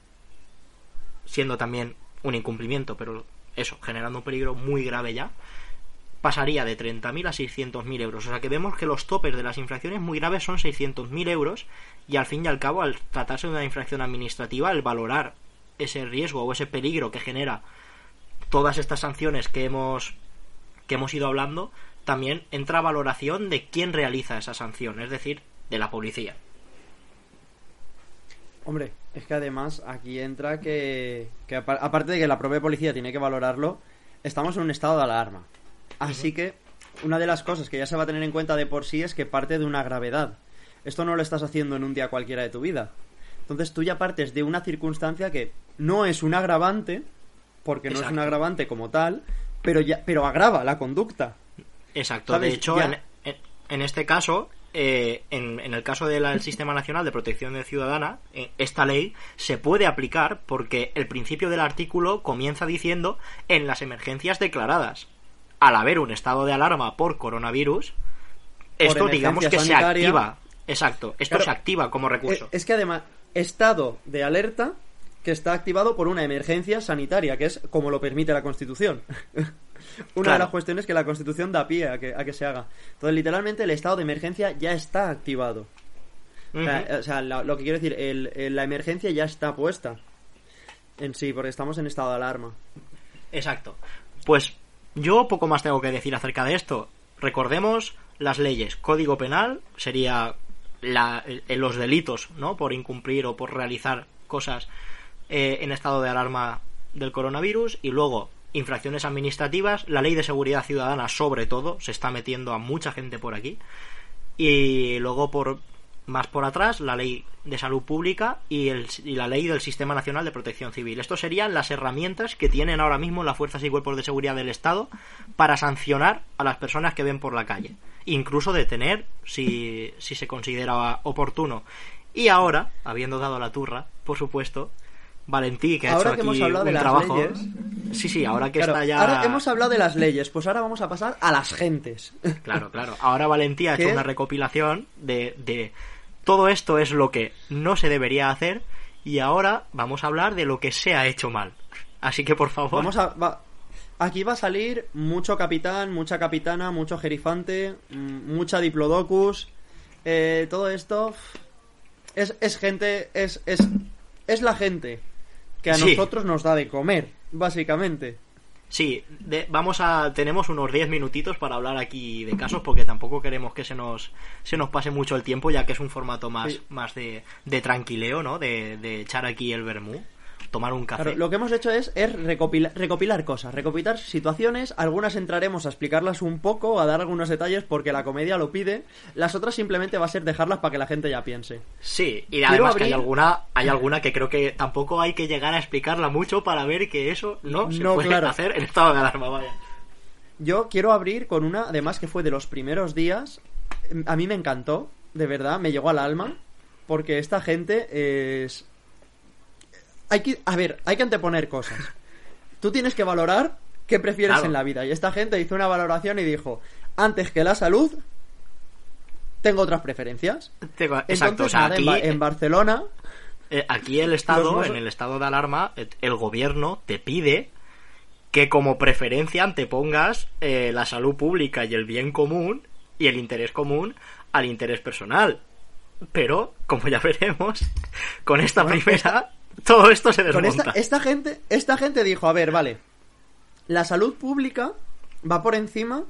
S9: siendo también un incumplimiento, pero eso, generando un peligro muy grave ya, pasaría de 30.000 a 600.000 euros. O sea que vemos que los topes de las infracciones muy graves son 600.000 euros y al fin y al cabo, al tratarse de una infracción administrativa, el valorar ese riesgo o ese peligro que genera todas estas sanciones que hemos que hemos ido hablando, también entra valoración de quién realiza esa sanción, es decir, de la policía.
S8: Hombre, es que además aquí entra que, que aparte de que la propia policía tiene que valorarlo, estamos en un estado de alarma. Así que una de las cosas que ya se va a tener en cuenta de por sí es que parte de una gravedad. Esto no lo estás haciendo en un día cualquiera de tu vida. Entonces tú ya partes de una circunstancia que no es un agravante, porque no es un agravante como tal, pero ya pero agrava la conducta.
S9: Exacto. De hecho, en, este caso, eh, en, el caso del Sistema Nacional de Protección de Ciudadana, eh, esta ley se puede aplicar porque el principio del artículo comienza diciendo en las emergencias declaradas. Al haber un estado de alarma por coronavirus, esto digamos que se activa. Exacto, esto se activa como recurso.
S8: Es, que además, estado de alerta que está activado por una emergencia sanitaria, que es como lo permite la Constitución. [LAUGHS] Una de las cuestiones que la Constitución da pie a que, a que se haga. Entonces, literalmente, el estado de emergencia ya está activado. O sea, lo, que quiero decir, el, la emergencia ya está puesta en sí, porque estamos en estado de alarma.
S9: Exacto. Pues yo poco más tengo que decir acerca de esto. Recordemos las leyes. Código penal sería la, los delitos, ¿no? Por incumplir o por realizar cosas eh, en estado de alarma del coronavirus. Y luego infracciones administrativas, la ley de seguridad ciudadana sobre todo, se está metiendo a mucha gente por aquí. Y luego por más por atrás, la ley de salud pública y, el, la ley del Sistema Nacional de Protección Civil. Estos serían las herramientas que tienen ahora mismo las fuerzas y cuerpos de seguridad del Estado para sancionar a las personas que ven por la calle. Incluso detener si, si se considera oportuno. Y ahora, habiendo dado la turra, por supuesto, Valentí, que ha
S8: ahora
S9: hecho
S8: que
S9: aquí
S8: hemos hablado
S9: un
S8: de las
S9: trabajo.
S8: leyes.
S9: Sí, sí, ahora que está ya.
S8: Ahora hemos hablado de las leyes, pues ahora vamos a pasar a las gentes. [LAUGHS]
S9: Claro, claro. Ahora Valentí ha hecho una recopilación de, de todo esto es lo que no se debería hacer y ahora vamos a hablar de lo que se ha hecho mal. Así que por favor.
S8: Vamos a. va- Aquí va a salir mucho capitán, mucha capitana, mucho jerifante, mm, mucha diplodocus. eh, todo esto es, es gente, es, es, es la gente que a
S9: Sí.
S8: nosotros nos da de comer, básicamente.
S9: Sí, de- vamos a tenemos unos 10 minutitos para hablar aquí de casos porque tampoco queremos que se nos se nos pase mucho el tiempo ya que es un formato más
S8: Sí.
S9: más de, de tranquileo, ¿no? De, de echar aquí el vermú, tomar un café.
S8: Claro, lo que hemos hecho es, es recopilar, recopilar cosas, recopilar situaciones. Algunas entraremos a explicarlas un poco, a dar algunos detalles porque la comedia lo pide. Las otras simplemente va a ser dejarlas para que la gente ya piense.
S9: Sí, y además que hay
S8: abrir-
S9: alguna, hay alguna que creo que tampoco hay que llegar a explicarla mucho para ver que eso no se
S8: No,
S9: puede
S8: claro.
S9: hacer en estado de alarma, vaya.
S8: Yo quiero abrir con una, además que fue de los primeros días. A mí me encantó, de verdad, me llegó al alma. Porque esta gente es. Hay que. A ver, hay que anteponer cosas. Tú tienes que valorar qué prefieres
S9: Claro.
S8: en la vida. Y esta gente hizo una valoración y dijo: Antes que la salud, tengo otras preferencias.
S9: Tengo-
S8: Entonces,
S9: Exacto, o sea,
S8: nada,
S9: aquí,
S8: Ba- en Barcelona.
S9: eh, aquí el Estado,
S8: los-
S9: en el estado de alarma, eh, el gobierno te pide que como preferencia antepongas eh, la salud pública y el bien común y el interés común al interés personal. Pero, como ya [LAUGHS] veremos, con esta
S8: Bueno,
S9: primera, [LAUGHS] todo esto se
S8: Con
S9: desmonta.
S8: esta, esta gente, esta gente dijo, a ver, vale, la salud pública va por encima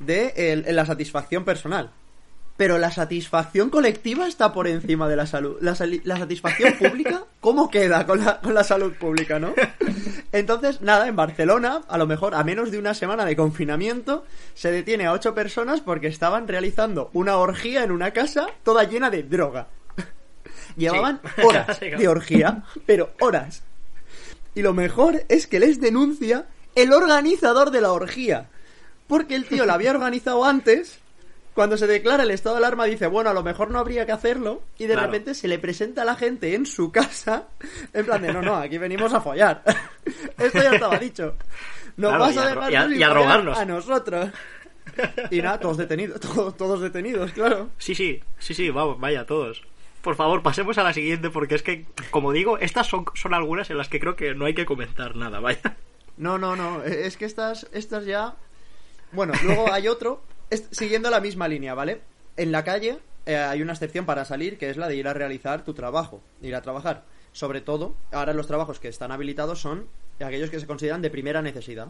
S8: de el- la satisfacción personal. Pero la satisfacción colectiva está por encima de la salud. La, satisfacción [LAUGHS] pública, ¿cómo queda con la, con la salud pública, no? Entonces, nada, en Barcelona, a lo mejor a menos de una semana de confinamiento, se detiene a ocho personas porque estaban realizando una orgía en una casa toda llena de droga. [LAUGHS] Llevaban
S9: Sí. [LAUGHS]
S8: horas de orgía, pero horas. Y lo mejor es que les denuncia el organizador de la orgía. Porque el tío la había organizado antes cuando se declara el estado de alarma dice, bueno, a lo mejor no habría que hacerlo, y de
S9: Claro.
S8: repente se le presenta a la gente en su casa, en plan de, no, no, aquí venimos a follar. [LAUGHS] Esto ya estaba dicho. Nos
S9: Claro,
S8: vas a dejar
S9: y a- y drogarnos.
S8: a nosotros. Y nada, todos detenidos, todos, todos detenidos, claro.
S9: Sí, sí, sí, sí, vamos, vaya, todos. Por favor, pasemos a la siguiente porque es que, como digo, estas son, son algunas en las que creo que no hay que comentar nada, vaya.
S8: No, no, no, es que estas, estas ya... Bueno, luego hay otro, es- siguiendo la misma línea, ¿vale? En la calle eh, hay una excepción para salir, que es la de ir a realizar tu trabajo, ir a trabajar. Sobre todo, ahora los trabajos que están habilitados son aquellos que se consideran de primera necesidad.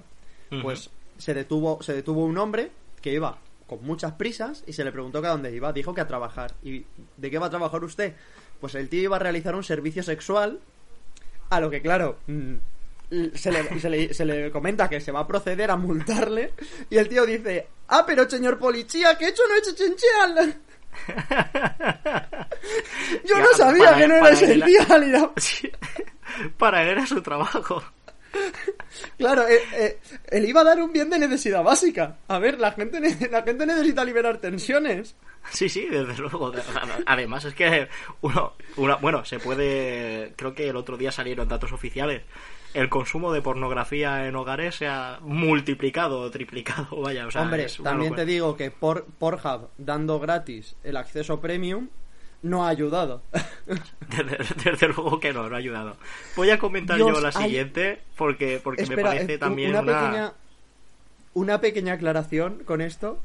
S8: Pues se detuvo, se detuvo un hombre que iba con muchas prisas y se le preguntó que a dónde iba. Dijo que a trabajar. ¿Y de qué va a trabajar usted? Pues el tío iba a realizar un servicio sexual a lo que, claro, mm, se le, se le- se le comenta que se va a proceder a multarle. Y el tío dice: Ah, pero señor policía, que he hecho no he hecho chincheal. Yo
S9: Ya,
S8: no sabía
S9: para-
S8: que no era
S9: para
S8: esencial. [LAUGHS]
S9: Sí, Para él era su trabajo. [LAUGHS]
S8: Claro, eh, eh, él iba a dar un bien de necesidad básica. A ver, la gente, la gente necesita liberar tensiones.
S9: Sí, sí, desde luego. Además es que uno, una- bueno, se puede, creo que el otro día salieron datos oficiales. El consumo de pornografía en hogares se ha multiplicado o triplicado, vaya, o sea,
S8: Hombre, también te digo que por Pornhub dando gratis el acceso premium no ha ayudado. [LAUGHS]
S9: Desde, desde luego que no, no ha ayudado. Voy a comentar
S8: Dios,
S9: yo la
S8: hay-
S9: siguiente porque, porque
S8: Espera,
S9: me parece
S8: eh,
S9: también
S8: una,
S9: una...
S8: pequeña una pequeña aclaración con esto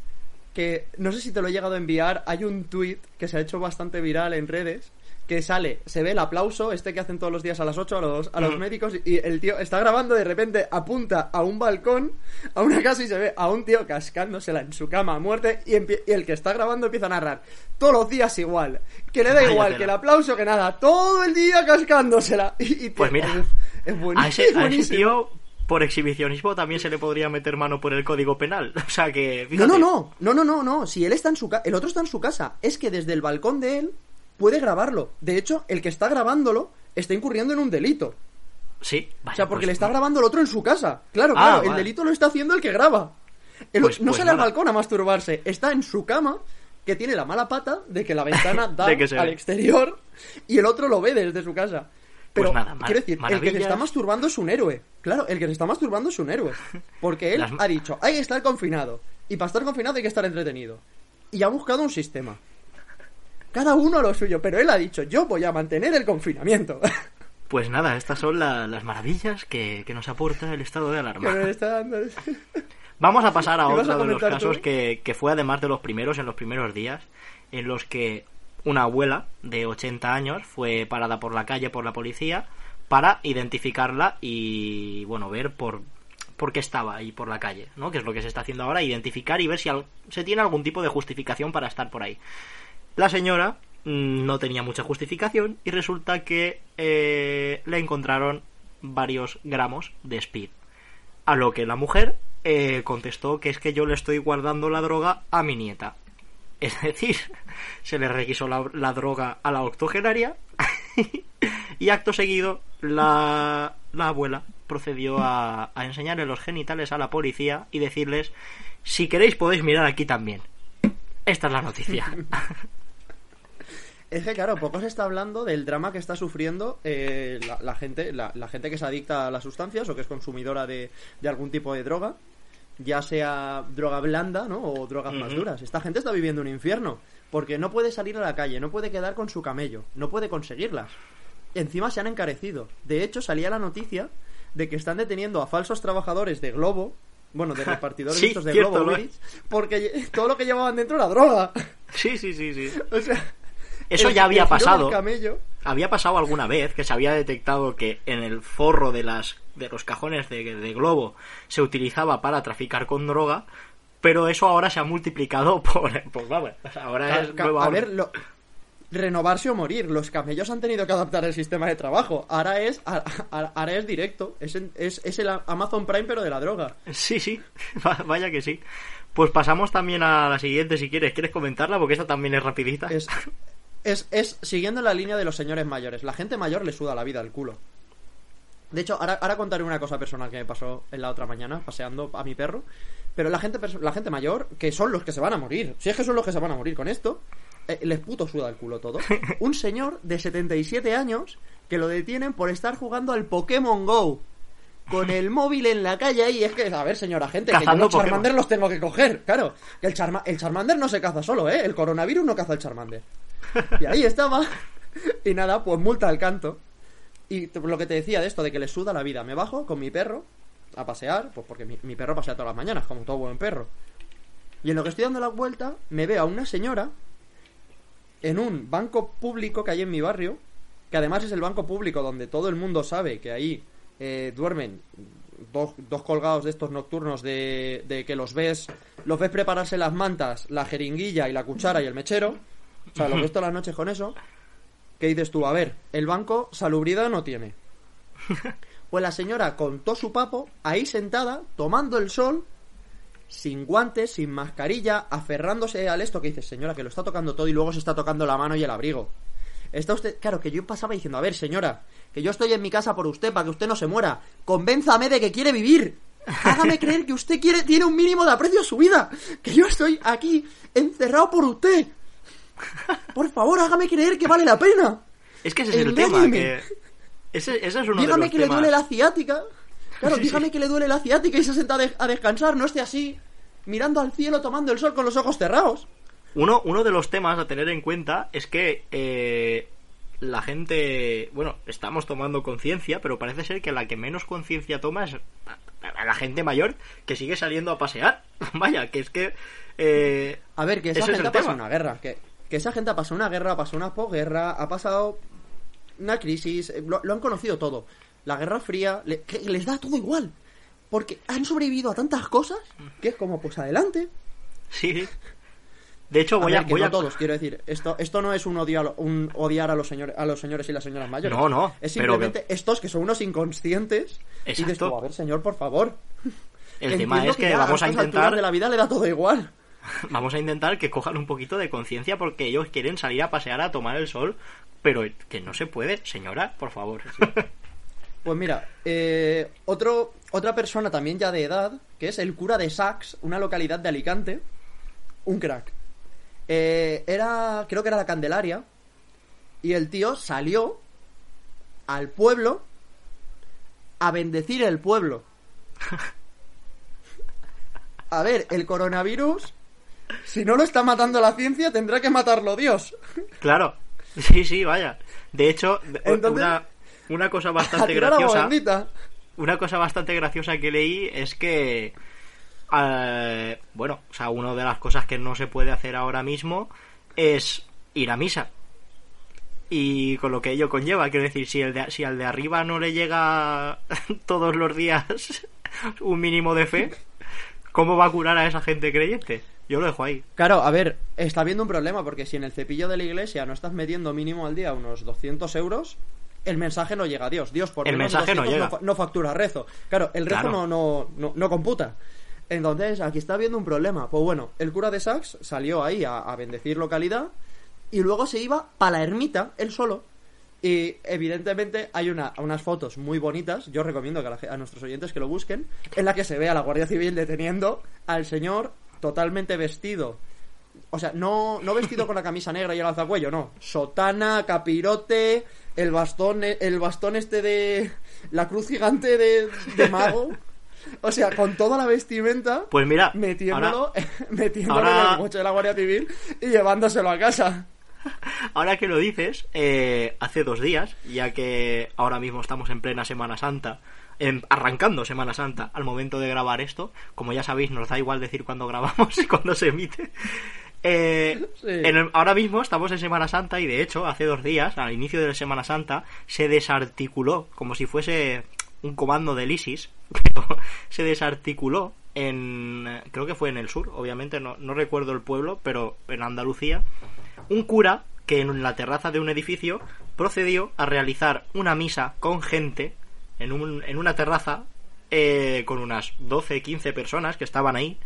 S8: que no sé si te lo he llegado a enviar, hay un tweet que se ha hecho bastante viral en redes que sale, se ve el aplauso, este que hacen todos los días a las 8 a los, a los
S9: Mm.
S8: médicos, y el tío está grabando, de repente apunta a un balcón, a una casa y se ve a un tío cascándosela en su cama a muerte, y, el que está grabando empieza a narrar, todos los días igual, que le da igual que el aplauso que nada, todo el día cascándosela. Y, y,
S9: Pues mira,
S8: es, es buenísimo.
S9: A ese, a ese
S8: buenísimo.
S9: tío, por exhibicionismo, también se le podría meter mano por el código penal. [LAUGHS] O sea que,
S8: No,
S9: fíjate.
S8: no, no, no, no, no, no. Si él está en su casa, el otro está en su casa. Es que desde el balcón de él puede grabarlo. De hecho, el que está grabándolo está incurriendo en un delito.
S9: Sí, vaya,
S8: O sea, porque
S9: pues,
S8: le está grabando el otro en su casa. Claro,
S9: Ah,
S8: claro, el delito lo está haciendo el que graba. El-
S9: Pues-
S8: no
S9: pues
S8: sale al balcón a masturbarse, está en su cama, que tiene la mala pata de que la ventana [LAUGHS] da al
S9: ve.
S8: exterior y el otro lo ve desde su casa. Pero
S9: nada,
S8: quiero decir, el que se está masturbando es un héroe. Claro, el que se está masturbando es un héroe. Porque él
S9: Las-
S8: ha dicho, hay que estar confinado. Y para estar confinado hay que estar entretenido. Y ha buscado un sistema. Cada uno a lo suyo, pero él ha dicho, yo voy a mantener el confinamiento. [LAUGHS]
S9: Pues nada, estas son la- las maravillas que, que nos aporta el estado de
S8: que
S9: alarma.
S8: me está dando... [LAUGHS]
S9: Vamos a pasar a
S8: ¿Qué vas
S9: otro
S8: a
S9: de los casos que, que fue además de los primeros, en los primeros días, en los que una abuela de 80 años fue parada por la calle por la policía para identificarla y, bueno, ver por, por qué estaba ahí por la calle, ¿no? Que es lo que se está haciendo ahora, identificar y ver si al- se tiene algún tipo de justificación para estar por ahí. La señora mm, no tenía mucha justificación y resulta que eh, le encontraron varios gramos de speed. A lo que la mujer eh, contestó que es que yo le estoy guardando la droga a mi nieta. Es [LAUGHS] decir, se le requisó la, droga a la octogenaria [LAUGHS] y acto seguido la, la abuela procedió a enseñarle los genitales a la policía y decirles, si queréis podéis mirar aquí también. Esta es la noticia. [LAUGHS]
S8: Es que claro, poco se está hablando del drama que está sufriendo eh, la, la gente, la, la gente que se adicta a las sustancias o que es consumidora de, de algún tipo de droga, ya sea droga blanda, ¿no? O drogas más duras. Esta gente está viviendo un infierno porque no puede salir a la calle, no puede quedar con su camello, no puede conseguirlas. Encima se han encarecido. De hecho, salía la noticia de que están deteniendo a falsos trabajadores de Globo, bueno, de repartidores
S9: Sí,
S8: estos de
S9: cierto,
S8: Globo porque [LAUGHS] todo lo que llevaban dentro era droga.
S9: Sí, sí, sí, sí. [LAUGHS]
S8: O sea,
S9: Eso
S8: el-
S9: ya había pasado.
S8: camello
S9: Había pasado alguna vez que se había detectado que en el forro de las de los cajones de, de globo se utilizaba para traficar con droga, pero eso ahora se ha multiplicado [LAUGHS] por, por vamos, ahora es nueva
S8: a ver, lo- renovarse o morir. Los camellos han tenido que adaptar el sistema de trabajo. Ahora es, ahora es directo. Es, es, es el Amazon Prime, pero de la droga.
S9: Sí, sí, [LAUGHS] va- vaya que sí. Pues pasamos también a la siguiente si quieres. ¿Quieres comentarla? Porque esta también es rapidita.
S8: Es, es, es siguiendo la línea de los señores mayores. La gente mayor le suda la vida al culo. De hecho, ahora, ahora contaré una cosa personal que me pasó en la otra mañana, paseando a mi perro. Pero la gente, la gente mayor, que son los que se van a morir, si es que son los que se van a morir con esto, eh, les puto suda el culo todo. [LAUGHS] Un señor de 77 años que lo detienen por estar jugando al Pokémon Go. Con el móvil en la calle ahí, es que, a ver, señora gente, que yo los Charmander los tengo que coger, claro. Que el, Charma- el Charmander no se caza solo, ¿eh? El coronavirus no caza el Charmander. [LAUGHS] Y ahí estaba. Y nada, pues multa al canto. Y lo que te decía de esto, de que le suda la vida. Me bajo con mi perro a pasear, pues porque mi, perro pasea todas las mañanas, como todo buen perro. Y en lo que estoy dando la vuelta, me veo a una señora en un banco público que hay en mi barrio, que además es el banco público donde todo el mundo sabe que ahí eh, duermen dos, dos colgados de estos nocturnos de, de que los ves los ves prepararse las mantas, la jeringuilla y la cuchara y el mechero. O sea, los [LAUGHS] ves todas las noches con eso. ¿Qué dices tú? A ver, el banco salubridad no tiene. Pues la señora con todo su papo ahí sentada, tomando el sol, sin guantes, sin mascarilla, aferrándose al esto que dice, señora, que lo está tocando todo y luego se está tocando la mano y el abrigo. Está usted, claro, que yo pasaba diciendo, a ver, señora, que yo estoy en mi casa por usted para que usted no se muera. Convénzame de que quiere vivir. Hágame creer que usted quiere, tiene un mínimo de aprecio a su vida. Que yo estoy aquí encerrado por usted. Por favor, hágame creer que vale la pena.
S9: Es que ese es el tema,
S8: Engáñeme.
S9: que... Ese, ese es uno de
S8: dígame
S9: los
S8: que
S9: temas...
S8: le duele la ciática. Claro,
S9: Sí,
S8: dígame
S9: sí.
S8: que le duele la ciática y se sienta a, de- a descansar, no esté así, mirando al cielo, tomando el sol con los ojos cerrados.
S9: Uno, uno de los temas a tener en cuenta es que eh, la gente, bueno, estamos tomando conciencia, pero parece ser que la que menos conciencia toma es a, la gente mayor que sigue saliendo a pasear. [LAUGHS] Vaya, que es que... eh,
S8: A ver, que esa
S9: es el tema.
S8: una guerra. Que, que esa gente ha pasado una guerra, ha pasado una posguerra, ha pasado una crisis, eh, lo, lo han conocido todo. La Guerra Fría, le- que les da todo igual. Porque han sobrevivido a tantas cosas que es como, pues adelante.
S9: Sí. De hecho, voy
S8: a
S9: a...
S8: ver, que
S9: voy
S8: no
S9: a...
S8: todos, quiero decir. Esto, esto no es un, odio a lo- un odiar a los, señores, a los señores y las señoras mayores.
S9: No, no,
S8: Es
S9: pero-
S8: simplemente estos que son unos inconscientes. Y dices
S9: Exacto.
S8: tú, a ver, señor, por favor.
S9: El tema es que vamos a
S8: estas
S9: intentar...
S8: de la vida le da todo igual. [LAUGHS]
S9: Vamos a intentar que cojan un poquito de conciencia porque ellos quieren salir a pasear a tomar el sol, pero que no se puede, señora, por favor. [LAUGHS]
S8: Pues mira, eh, otro, otra persona también ya de edad, que es el cura de Sax, una localidad de Alicante, un crack. Eh, era, creo que era la Candelaria, y el tío salió al pueblo a bendecir el pueblo. [LAUGHS] A ver, el coronavirus, si no lo está matando la ciencia, tendrá que matarlo Dios.
S9: Claro, [LAUGHS] sí, sí, vaya. De hecho,
S8: Entonces,
S9: una, una cosa bastante [LAUGHS] graciosa, una cosa bastante graciosa que leí es que, eh, bueno, o sea, una de las cosas que no se puede hacer ahora mismo es ir a misa. Y con lo que ello conlleva, quiero decir, si, el de, si al de arriba no le llega [LAUGHS] todos los días un mínimo de fe, ¿cómo va a curar a esa gente creyente? Yo lo dejo ahí.
S8: Claro, a ver, está habiendo un problema porque si en el cepillo de la iglesia no estás metiendo mínimo al día unos 200 euros, el mensaje no llega a Dios. Dios, por
S9: El mensaje no
S8: 200
S9: llega.
S8: fa- no factura rezo. Claro, el rezo
S9: Claro.
S8: no, no, no, no computa. Entonces, aquí está habiendo un problema. Pues bueno, el cura de Sax salió ahí a, a bendecir localidad y luego se iba para la ermita, él solo. Y evidentemente hay una, unas fotos muy bonitas, yo recomiendo que a, la ge- a nuestros oyentes que lo busquen, en la que se ve a la Guardia Civil deteniendo al señor totalmente vestido. O sea, no, no vestido con la camisa negra y el alzacuello, no. Sotana, capirote, el bastón, el bastón este de la cruz gigante de, de mago. O sea, con toda la vestimenta
S9: Pues mira,
S8: metiéndolo,
S9: ahora- [LAUGHS]
S8: metiéndolo
S9: ahora-
S8: en el coche de la Guardia Civil y llevándoselo a casa.
S9: Ahora que lo dices, eh, hace dos días, ya que ahora mismo estamos en plena Semana Santa, arrancando Semana Santa al momento de grabar esto, como ya sabéis, nos da igual decir cuándo grabamos [LAUGHS] y cuándo se emite. Eh,
S8: Sí.
S9: en el- ahora mismo estamos en Semana Santa y de hecho hace dos días, al inicio de la Semana Santa, se desarticuló como si fuese un comando del ISIS, [LAUGHS] pero se desarticuló en, creo que fue en el sur, obviamente no, no recuerdo el pueblo, pero en Andalucía, un cura que en la terraza de un edificio procedió a realizar una misa con gente en, un, en una terraza eh, con unas 12, 15 personas que estaban ahí.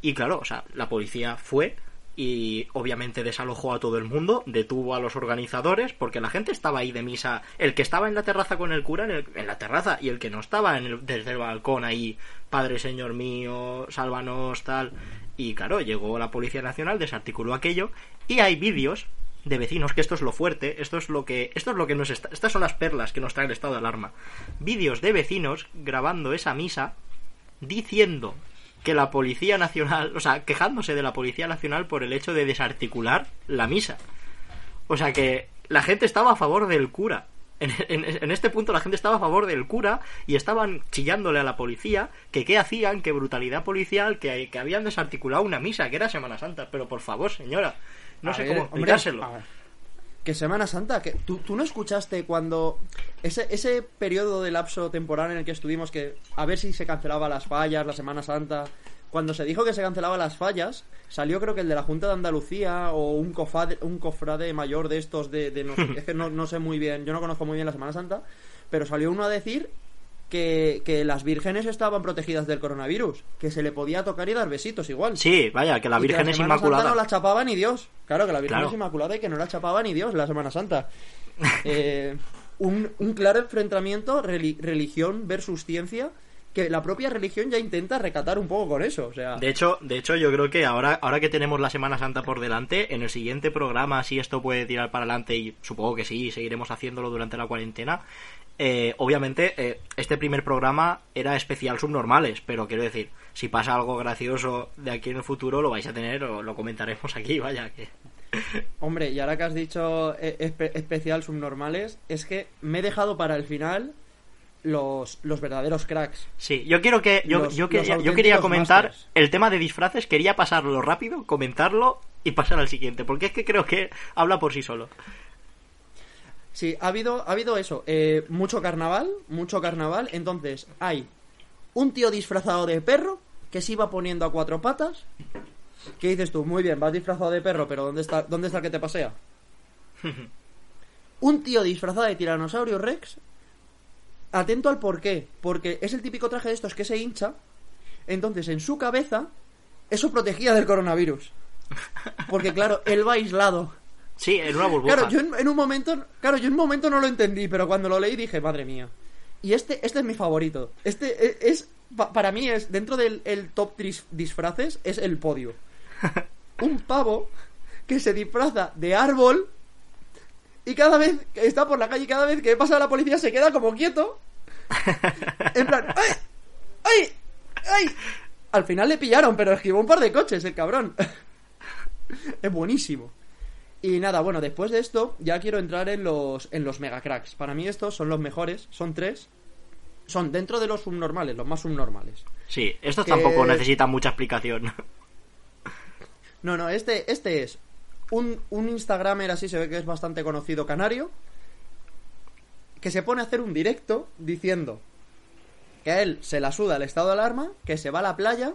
S9: Y claro, o sea, la policía fue y obviamente desalojó a todo el mundo, detuvo a los organizadores, porque la gente estaba ahí de misa, el que estaba en la terraza con el cura en, el- en la terraza y el que no estaba en el- desde el balcón ahí, Padre Señor mío, sálvanos, tal. Y claro, llegó la Policía Nacional, desarticuló aquello y hay vídeos de vecinos, que esto es lo fuerte, esto es lo que esto es lo que nos está, estas son las perlas que nos trae el estado de alarma. Vídeos de vecinos grabando esa misa diciendo que la Policía Nacional, o sea, quejándose de la Policía Nacional por el hecho de desarticular la misa. O sea que la gente estaba a favor del cura. En, este punto la gente estaba a favor del cura y estaban chillándole a la policía que qué hacían, que brutalidad policial, que, que habían desarticulado una misa, que era Semana Santa. Pero por favor, señora, no
S8: A
S9: sé
S8: ver,
S9: cómo explicárselo.
S8: Que Semana Santa, que tú, tú no escuchaste cuando ese, ese periodo de lapso temporal en el que estuvimos que a ver si se cancelaba las fallas, la Semana Santa, cuando se dijo que se cancelaban las fallas, salió creo que el de la Junta de Andalucía o un cofrade, un cofrade mayor de estos de, de no, sé, es que no, no sé muy bien, yo no conozco muy bien la Semana Santa, pero salió uno a decir que, que las vírgenes estaban protegidas del coronavirus, que se le podía tocar y dar besitos igual.
S9: Sí, vaya, que la
S8: Y
S9: Virgen es
S8: Semana Santa
S9: inmaculada.
S8: no la chapaba ni Dios. Claro, que la Virgen
S9: Claro.
S8: es inmaculada y que no la chapaba ni Dios la Semana Santa. [LAUGHS] Eh, un, un claro enfrentamiento reli- religión versus ciencia que la propia religión ya intenta recatar un poco con eso. O sea,
S9: De hecho, de hecho, yo creo que ahora, ahora que tenemos la Semana Santa por delante, en el siguiente programa, si esto puede tirar para adelante, y supongo que sí, seguiremos haciéndolo durante la cuarentena. Eh, obviamente, eh, este primer programa era especial subnormales, pero quiero decir, si pasa algo gracioso de aquí en el futuro, lo vais a tener o lo comentaremos aquí, vaya que. [LAUGHS]
S8: hombre, y ahora que has dicho eh, espe- especial subnormales, es que me he dejado para el final los, los verdaderos cracks.
S9: Sí, yo quiero que. Yo,
S8: Los-
S9: yo, quería, yo
S8: auténticos
S9: quería comentar
S8: masters.
S9: el tema de disfraces, quería pasarlo rápido, comentarlo y pasar al siguiente, porque es que creo que habla por sí solo.
S8: Sí, ha habido, ha habido eso, eh, mucho carnaval, mucho carnaval, entonces hay un tío disfrazado de perro que se iba poniendo a cuatro patas. ¿Qué dices tú? Muy bien, vas disfrazado de perro, pero ¿dónde está, dónde está el que te pasea? [LAUGHS] un tío disfrazado de tiranosaurio rex. Atento al por qué, porque es el típico traje de estos que se hincha, entonces en su cabeza eso protegía del coronavirus. Porque claro, él va aislado.
S9: Sí, en una burbuja.
S8: Claro, yo en, en un momento, claro, yo en un momento no lo entendí, pero cuando lo leí dije, madre mía. Y este, este es mi favorito. Este e- es, pa- para mí es dentro del el top tris- disfraces es el podio. [LAUGHS] Un pavo que se disfraza de árbol y cada vez que está por la calle, cada vez que pasa la policía se queda como quieto. [LAUGHS] En plan, ¡ay! ¡ay! ¡ay! Al final le pillaron, pero esquivó un par de coches el cabrón. [LAUGHS] Es buenísimo. Y nada, bueno, después de esto ya quiero entrar en los, en los megacracks. Para mí estos son los mejores, son tres. Son dentro de los subnormales, los más subnormales.
S9: Sí, estos
S8: que-
S9: tampoco necesitan mucha explicación. [LAUGHS]
S8: No, no, este, este es un, un Instagramer así, se ve que es bastante conocido, canario, que se pone a hacer un directo diciendo que a él se la suda el estado de alarma, que se va a la playa,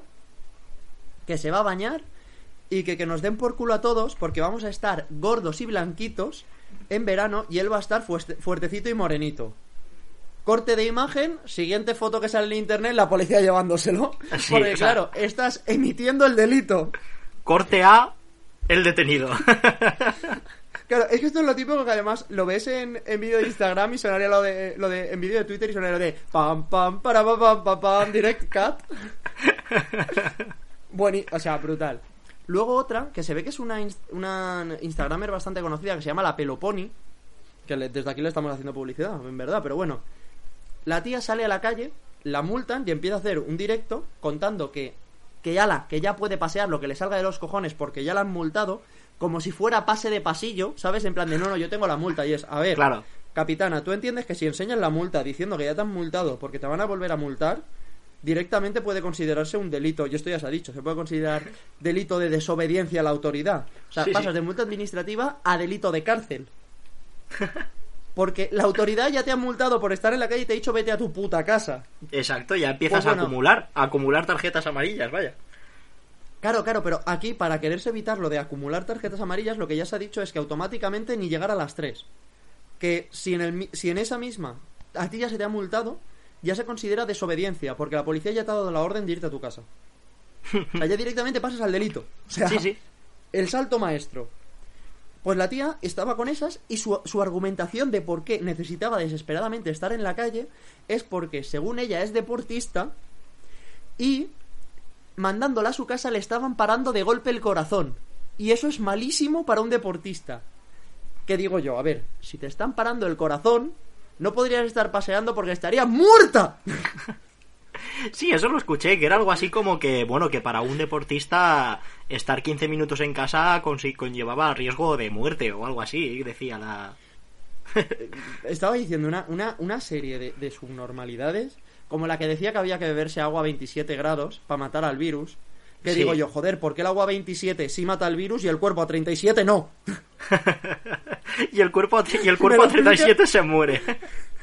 S8: que se va a bañar y que, que nos den por culo a todos porque vamos a estar gordos y blanquitos en verano y él va a estar fueste- fuertecito y morenito. Corte de imagen, siguiente foto que sale en internet, la policía llevándoselo.
S9: Sí,
S8: porque
S9: o sea-
S8: claro, estás emitiendo el delito.
S9: Corte A, el detenido. [LAUGHS]
S8: Claro, es que esto es lo típico que además lo ves en, en vídeo de Instagram y sonaría lo de, lo de en vídeo de Twitter y sonaría lo de pam pam para pam pam pam pam direct cut. [LAUGHS] Bueno, o sea, brutal. Luego otra, que se ve que es una, una Instagramer bastante conocida que se llama La Peloponi, que le- desde aquí le estamos haciendo publicidad, en verdad, pero bueno. La tía sale a la calle, la multan y empieza a hacer un directo contando que, que ya la, que ya puede pasear lo que le salga de los cojones porque ya la han multado, como si fuera pase de pasillo, ¿sabes? En plan de no, no, yo tengo la multa y es, a ver,
S9: Claro.
S8: capitana, tú entiendes que si enseñas la multa diciendo que ya te han multado porque te van a volver a multar, directamente puede considerarse un delito, y esto ya se ha dicho, se puede considerar delito de desobediencia a la autoridad. O sea,
S9: Sí,
S8: pasas
S9: sí.
S8: de multa administrativa a delito de cárcel. Porque la autoridad ya te ha multado por estar en la calle y te ha dicho vete a tu puta casa.
S9: Exacto, ya empiezas
S8: Pues bueno.
S9: a acumular, a acumular tarjetas amarillas, vaya.
S8: Claro, claro, pero aquí para quererse evitar lo de acumular tarjetas amarillas, lo que ya se ha dicho es que automáticamente ni llegar a las 3. Que si en, el, si en esa misma a ti ya se te ha multado, ya se considera desobediencia, porque la policía ya te ha dado la orden de irte a tu casa. O sea, ya directamente pasas al delito. O sea,
S9: Sí, sí.
S8: El salto maestro. Pues la tía estaba con esas y su, su argumentación de por qué necesitaba desesperadamente estar en la calle es porque, según ella, es deportista y mandándola a su casa le estaban parando de golpe el corazón. Y eso es malísimo para un deportista. ¿Qué digo yo? A ver, si te están parando el corazón, no podrías estar paseando porque estarías muerta. [LAUGHS]
S9: Sí, eso lo escuché, que era algo así como que, bueno, que para un deportista estar 15 minutos en casa conllevaba riesgo de muerte o algo así, decía la... [LAUGHS]
S8: Estaba diciendo una, una, una serie de, de subnormalidades, como la que decía que había que beberse agua a 27 grados para matar al virus. Que
S9: Sí.
S8: digo yo, joder, ¿por qué el agua a 27 sí mata al virus y el cuerpo a 37 no? [LAUGHS]
S9: y el cuerpo, y el cuerpo a
S8: ¿Me lo
S9: 37 se muere.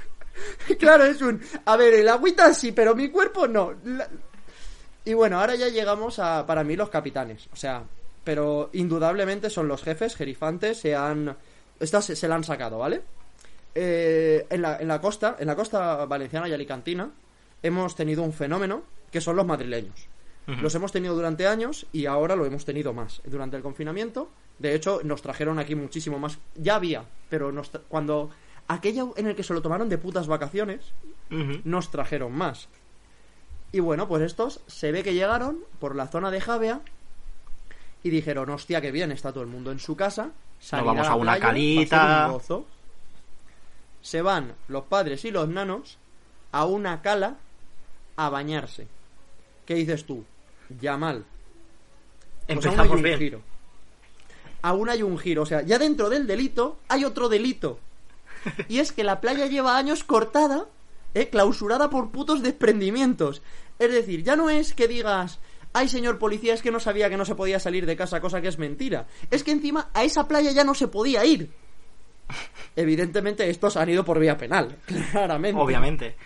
S9: [LAUGHS]
S8: claro, es un... A ver, el agüita sí, pero mi cuerpo no. La- Y bueno, ahora ya llegamos a, para mí, los capitanes. O sea, pero indudablemente son los jefes, gerifantes, se han... Estas se, se la han sacado, ¿vale? Eh, en, la, en la costa, en la costa valenciana y alicantina, hemos tenido un fenómeno que son los madrileños. Los hemos tenido durante años y ahora lo hemos tenido más. Durante el confinamiento, de hecho, nos trajeron aquí muchísimo más. Ya había, pero nos cuando aquella en el que se lo tomaron de putas vacaciones, nos trajeron más. Y bueno, pues estos se ve que llegaron por la zona de Javea y dijeron, hostia, que bien, está todo el mundo en su casa.
S9: vamos
S8: la
S9: a una calita".
S8: un gozo. Se van los padres y los nanos a una cala a bañarse. ¿Qué dices tú? Ya mal. Pues aún hay
S9: Empezamos
S8: un
S9: bien.
S8: giro. Aún hay un giro. O sea, ya dentro del delito hay otro delito. [LAUGHS] Y es que la playa lleva años cortada, eh, clausurada por putos desprendimientos. Es decir, ya no es que digas, ay señor policía, es que no sabía que no se podía salir de casa, cosa que es mentira. Es que encima a esa playa ya no se podía ir. [LAUGHS] Evidentemente estos han ido por vía penal, [LAUGHS] claramente.
S9: Obviamente.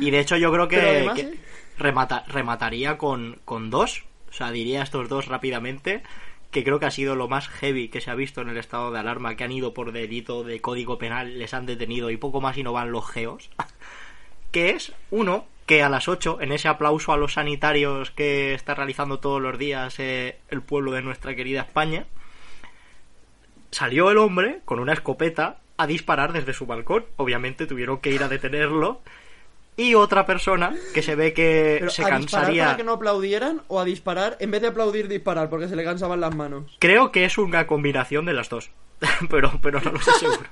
S9: Y de hecho yo creo que,
S8: Pero además,
S9: que
S8: ¿eh?
S9: Remata- remataría con, con dos. O sea, diría estos dos rápidamente. Que creo que ha sido lo más heavy que se ha visto en el estado de alarma. Que han ido por delito de código penal, les han detenido y poco más y no van los geos. [LAUGHS] que es uno que a las 8, en ese aplauso a los sanitarios que está realizando todos los días eh, el pueblo de nuestra querida España, salió el hombre con una escopeta a disparar desde su balcón. Obviamente tuvieron que ir a detenerlo. Y otra persona que se ve que
S8: Pero,
S9: se
S8: ¿A disparar
S9: cansaría.
S8: para que no aplaudieran o a disparar, en vez de aplaudir, disparar porque se le cansaban las manos?
S9: Creo que es una combinación de las dos. [LAUGHS] pero, pero no lo sé seguro.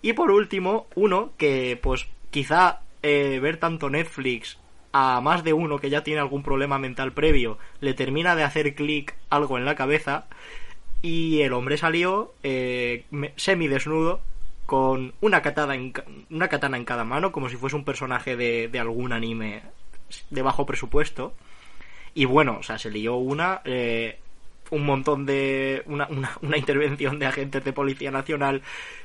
S9: Y por último, uno que, pues, quizá eh, ver tanto Netflix a más de uno que ya tiene algún problema mental previo le termina de hacer clic algo en la cabeza y el hombre salió eh, semidesnudo con una katana, en, una katana en cada mano como si fuese un personaje de, de algún anime de bajo presupuesto. Y bueno, o sea, se lió una eh, un montón de una, una, una intervención de agentes de policía nacional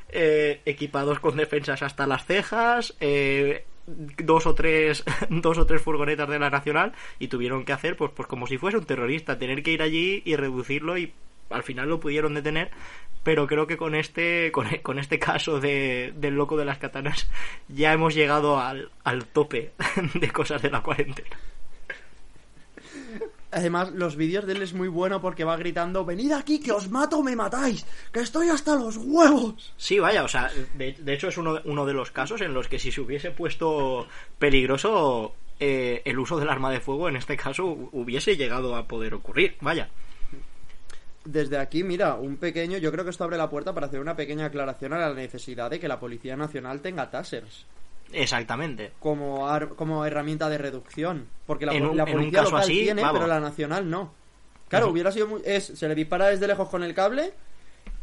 S9: eh, equipados con defensas hasta las cejas eh, dos o tres [LAUGHS] dos o tres furgonetas de la nacional y tuvieron que hacer pues pues como si fuese un terrorista tener que ir allí y reducirlo y al final lo pudieron detener pero creo que con este con, con este caso de, del loco de las katanas ya hemos llegado al, al tope [LAUGHS] de cosas de la cuarentena
S8: Además, los vídeos de él es muy bueno porque va gritando, venid aquí que os mato o me matáis, que estoy hasta los huevos.
S9: Sí, vaya, o sea, de, de hecho es uno, uno de los casos en los que si se hubiese puesto peligroso eh, el uso del arma de fuego, en este caso hu- hubiese llegado a poder ocurrir, vaya.
S8: Desde aquí, mira, un pequeño, yo creo que esto abre la puerta para hacer una pequeña aclaración a la necesidad de que la Policía Nacional tenga tasers
S9: Exactamente.
S8: como, ar- como herramienta de reducción. Porque la,
S9: un-
S8: policía local
S9: así,
S8: tiene,
S9: vamos.
S8: pero la nacional no. Claro, hubiera sido muy, es, se le dispara desde lejos con el cable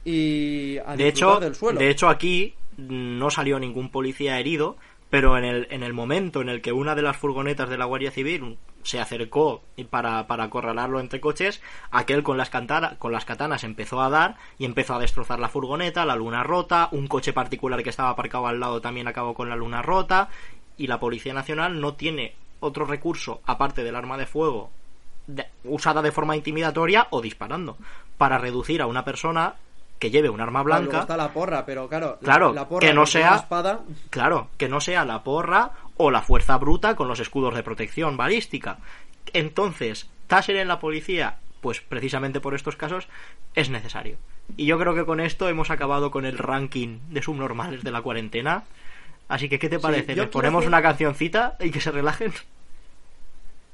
S8: y
S9: De hecho,
S8: del suelo.
S9: de hecho aquí no salió ningún policía herido, pero en el, en el momento en el que una de las furgonetas de la Guardia Civil se acercó para, para acorralarlo entre coches, aquel con las, cantara- con las katanas empezó a dar y empezó a destrozar la furgoneta, la luna rota, un coche particular que estaba aparcado al lado también acabó con la luna rota y la Policía Nacional no tiene otro recurso aparte del arma de fuego de- usada de forma intimidatoria o disparando para reducir a una persona que lleve un arma blanca.
S8: está la porra, pero claro, la-
S9: Claro,
S8: la porra
S9: que no sea-
S8: espada,
S9: Claro, que no sea la porra o la fuerza bruta con los escudos de protección balística. Entonces, Taser en la policía pues precisamente por estos casos es necesario. Y yo creo que con esto hemos acabado con el ranking de subnormales de la cuarentena. Así que, ¿qué te parece?
S8: yo
S9: ¿Les
S8: quiero
S9: ponemos
S8: hacer-
S9: una cancioncita y que se relajen?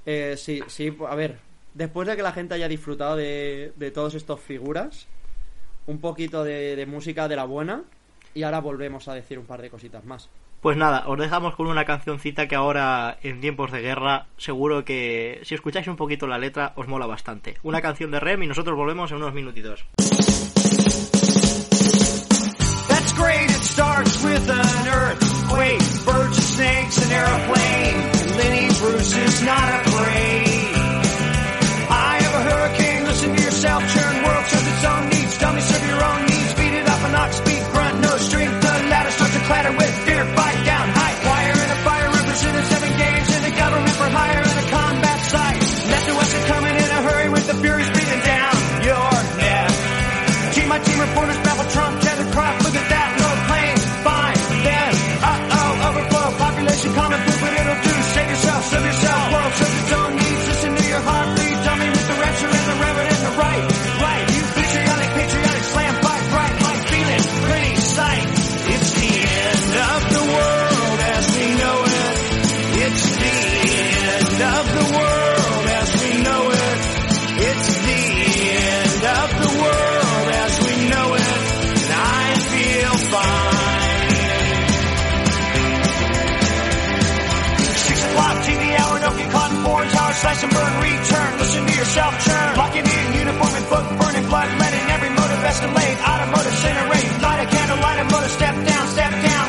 S8: Eh, sí, sí, a ver, después de que la gente haya disfrutado de, de todos estos figuras, un poquito de, de música de la buena, y ahora volvemos a decir un par de cositas más.
S9: Pues nada, os dejamos con una cancioncita que ahora, en tiempos de guerra, seguro que si escucháis un poquito la letra os mola bastante. Una canción de Rem y nosotros volvemos en unos minutitos.
S5: Book, burning blood, letting every light candle, light motor, step down, step down,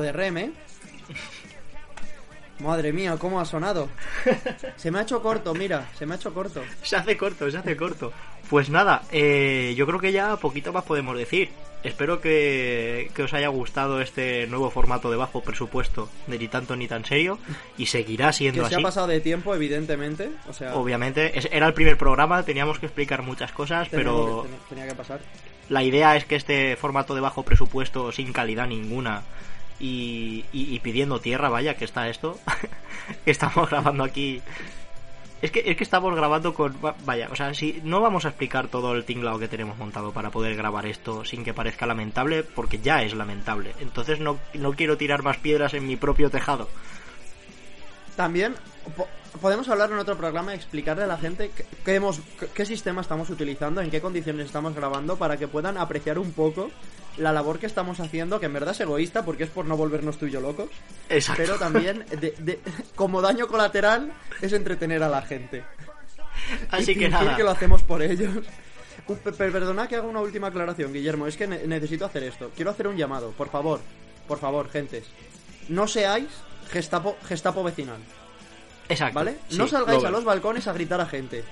S8: de Reme. Madre mía, cómo ha sonado. Se me ha hecho corto, mira, se me ha hecho corto. [LAUGHS]
S9: Se hace corto, se hace corto. Pues nada, eh, yo creo que ya poquito más podemos decir. Espero que, que os haya gustado este nuevo formato de bajo presupuesto de ni tanto ni tan serio y seguirá siendo
S8: Que se
S9: así.
S8: ha pasado de tiempo, evidentemente. O sea,
S9: Obviamente, era el primer programa, teníamos que explicar muchas cosas, pero
S8: que- tenía que pasar.
S9: la idea es que este formato de bajo presupuesto, sin calidad ninguna y, y- pidiendo tierra, vaya, que está esto, [LAUGHS] estamos grabando aquí. Es que, es que estamos grabando con... va- Vaya, o sea, si no vamos a explicar todo el tinglao que tenemos montado para poder grabar esto sin que parezca lamentable, porque ya es lamentable. Entonces no, no quiero tirar más piedras en mi propio tejado.
S8: También po- podemos hablar en otro programa y explicarle a la gente hemos, qué sistema estamos utilizando, en qué condiciones estamos grabando, para que puedan apreciar un poco la labor que estamos haciendo, que en verdad es egoísta porque es por no volvernos tú y yo locos.
S9: Exacto.
S8: Pero también, de- de- como daño colateral, es entretener a la gente. [LAUGHS]
S9: Así
S8: Y
S9: que nada.
S8: que lo hacemos por ellos. Uh, pe- pe- Perdona que haga una última aclaración, Guillermo. Es que ne- necesito hacer esto. Quiero hacer un llamado. Por favor, por favor, gentes. No seáis gestapo, gestapo vecinal.
S9: Exacto.
S8: ¿Vale?
S9: Sí,
S8: no salgáis
S9: lo
S8: a los balcones a gritar a gente.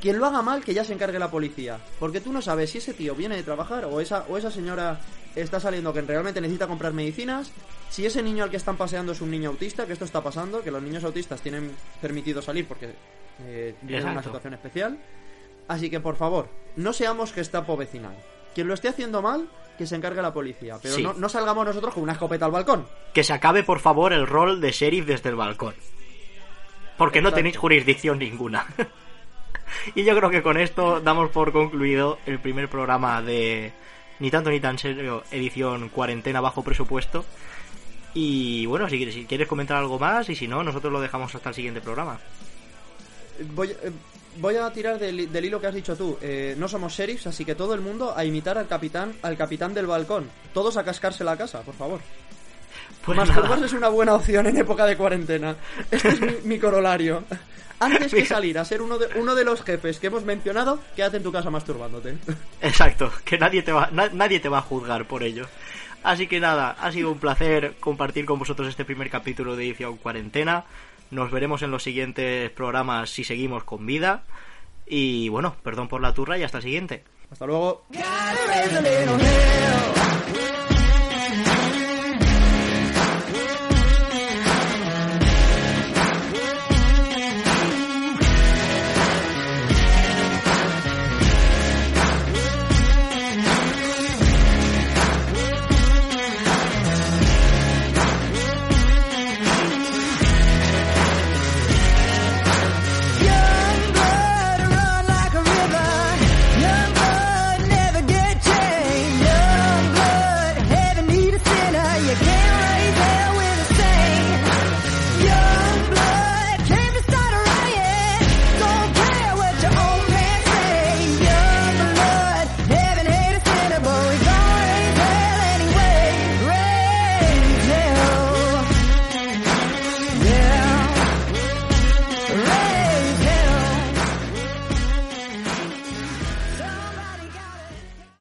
S8: Quien lo haga mal, que ya se encargue la policía. Porque tú no sabes si ese tío viene de trabajar o esa, o esa señora está saliendo que realmente necesita comprar medicinas. Si ese niño al que están paseando es un niño autista, que esto está pasando, que los niños autistas tienen permitido salir porque eh, viven en una situación especial. Así que por favor, no seamos gestapo vecinal. Quien lo esté haciendo mal, que se encargue la policía. Pero
S9: Sí.
S8: no, no salgamos nosotros con una escopeta al balcón.
S9: Que se acabe, por favor, el rol de sheriff desde el balcón. Porque no tenéis jurisdicción ninguna. [LAUGHS] [LAUGHS] y yo creo que con esto damos por concluido el primer programa de Ni tanto ni tan serio, edición cuarentena bajo presupuesto. Y bueno, si quieres, comentar algo más y si no, nosotros lo dejamos hasta el siguiente programa.
S8: Voy, eh, voy a tirar del, del hilo que has dicho tú. Eh, no somos sheriffs, así que todo el mundo a imitar al capitán, al capitán del balcón. Todos a cascarse la casa, por favor.
S9: Pues
S8: Masturbarse
S9: nada.
S8: es una buena opción en época de cuarentena. Este es mi, [LAUGHS] mi corolario. Antes que salir a ser uno de, uno de los jefes que hemos mencionado, quédate en tu casa masturbándote.
S9: Exacto, que nadie te va, na- nadie te va a juzgar por ello. Así que nada, ha sido un placer compartir con vosotros este primer capítulo de edición cuarentena. Nos veremos en los siguientes programas si seguimos con vida. Y bueno, perdón por la turra y hasta el siguiente.
S8: Hasta luego.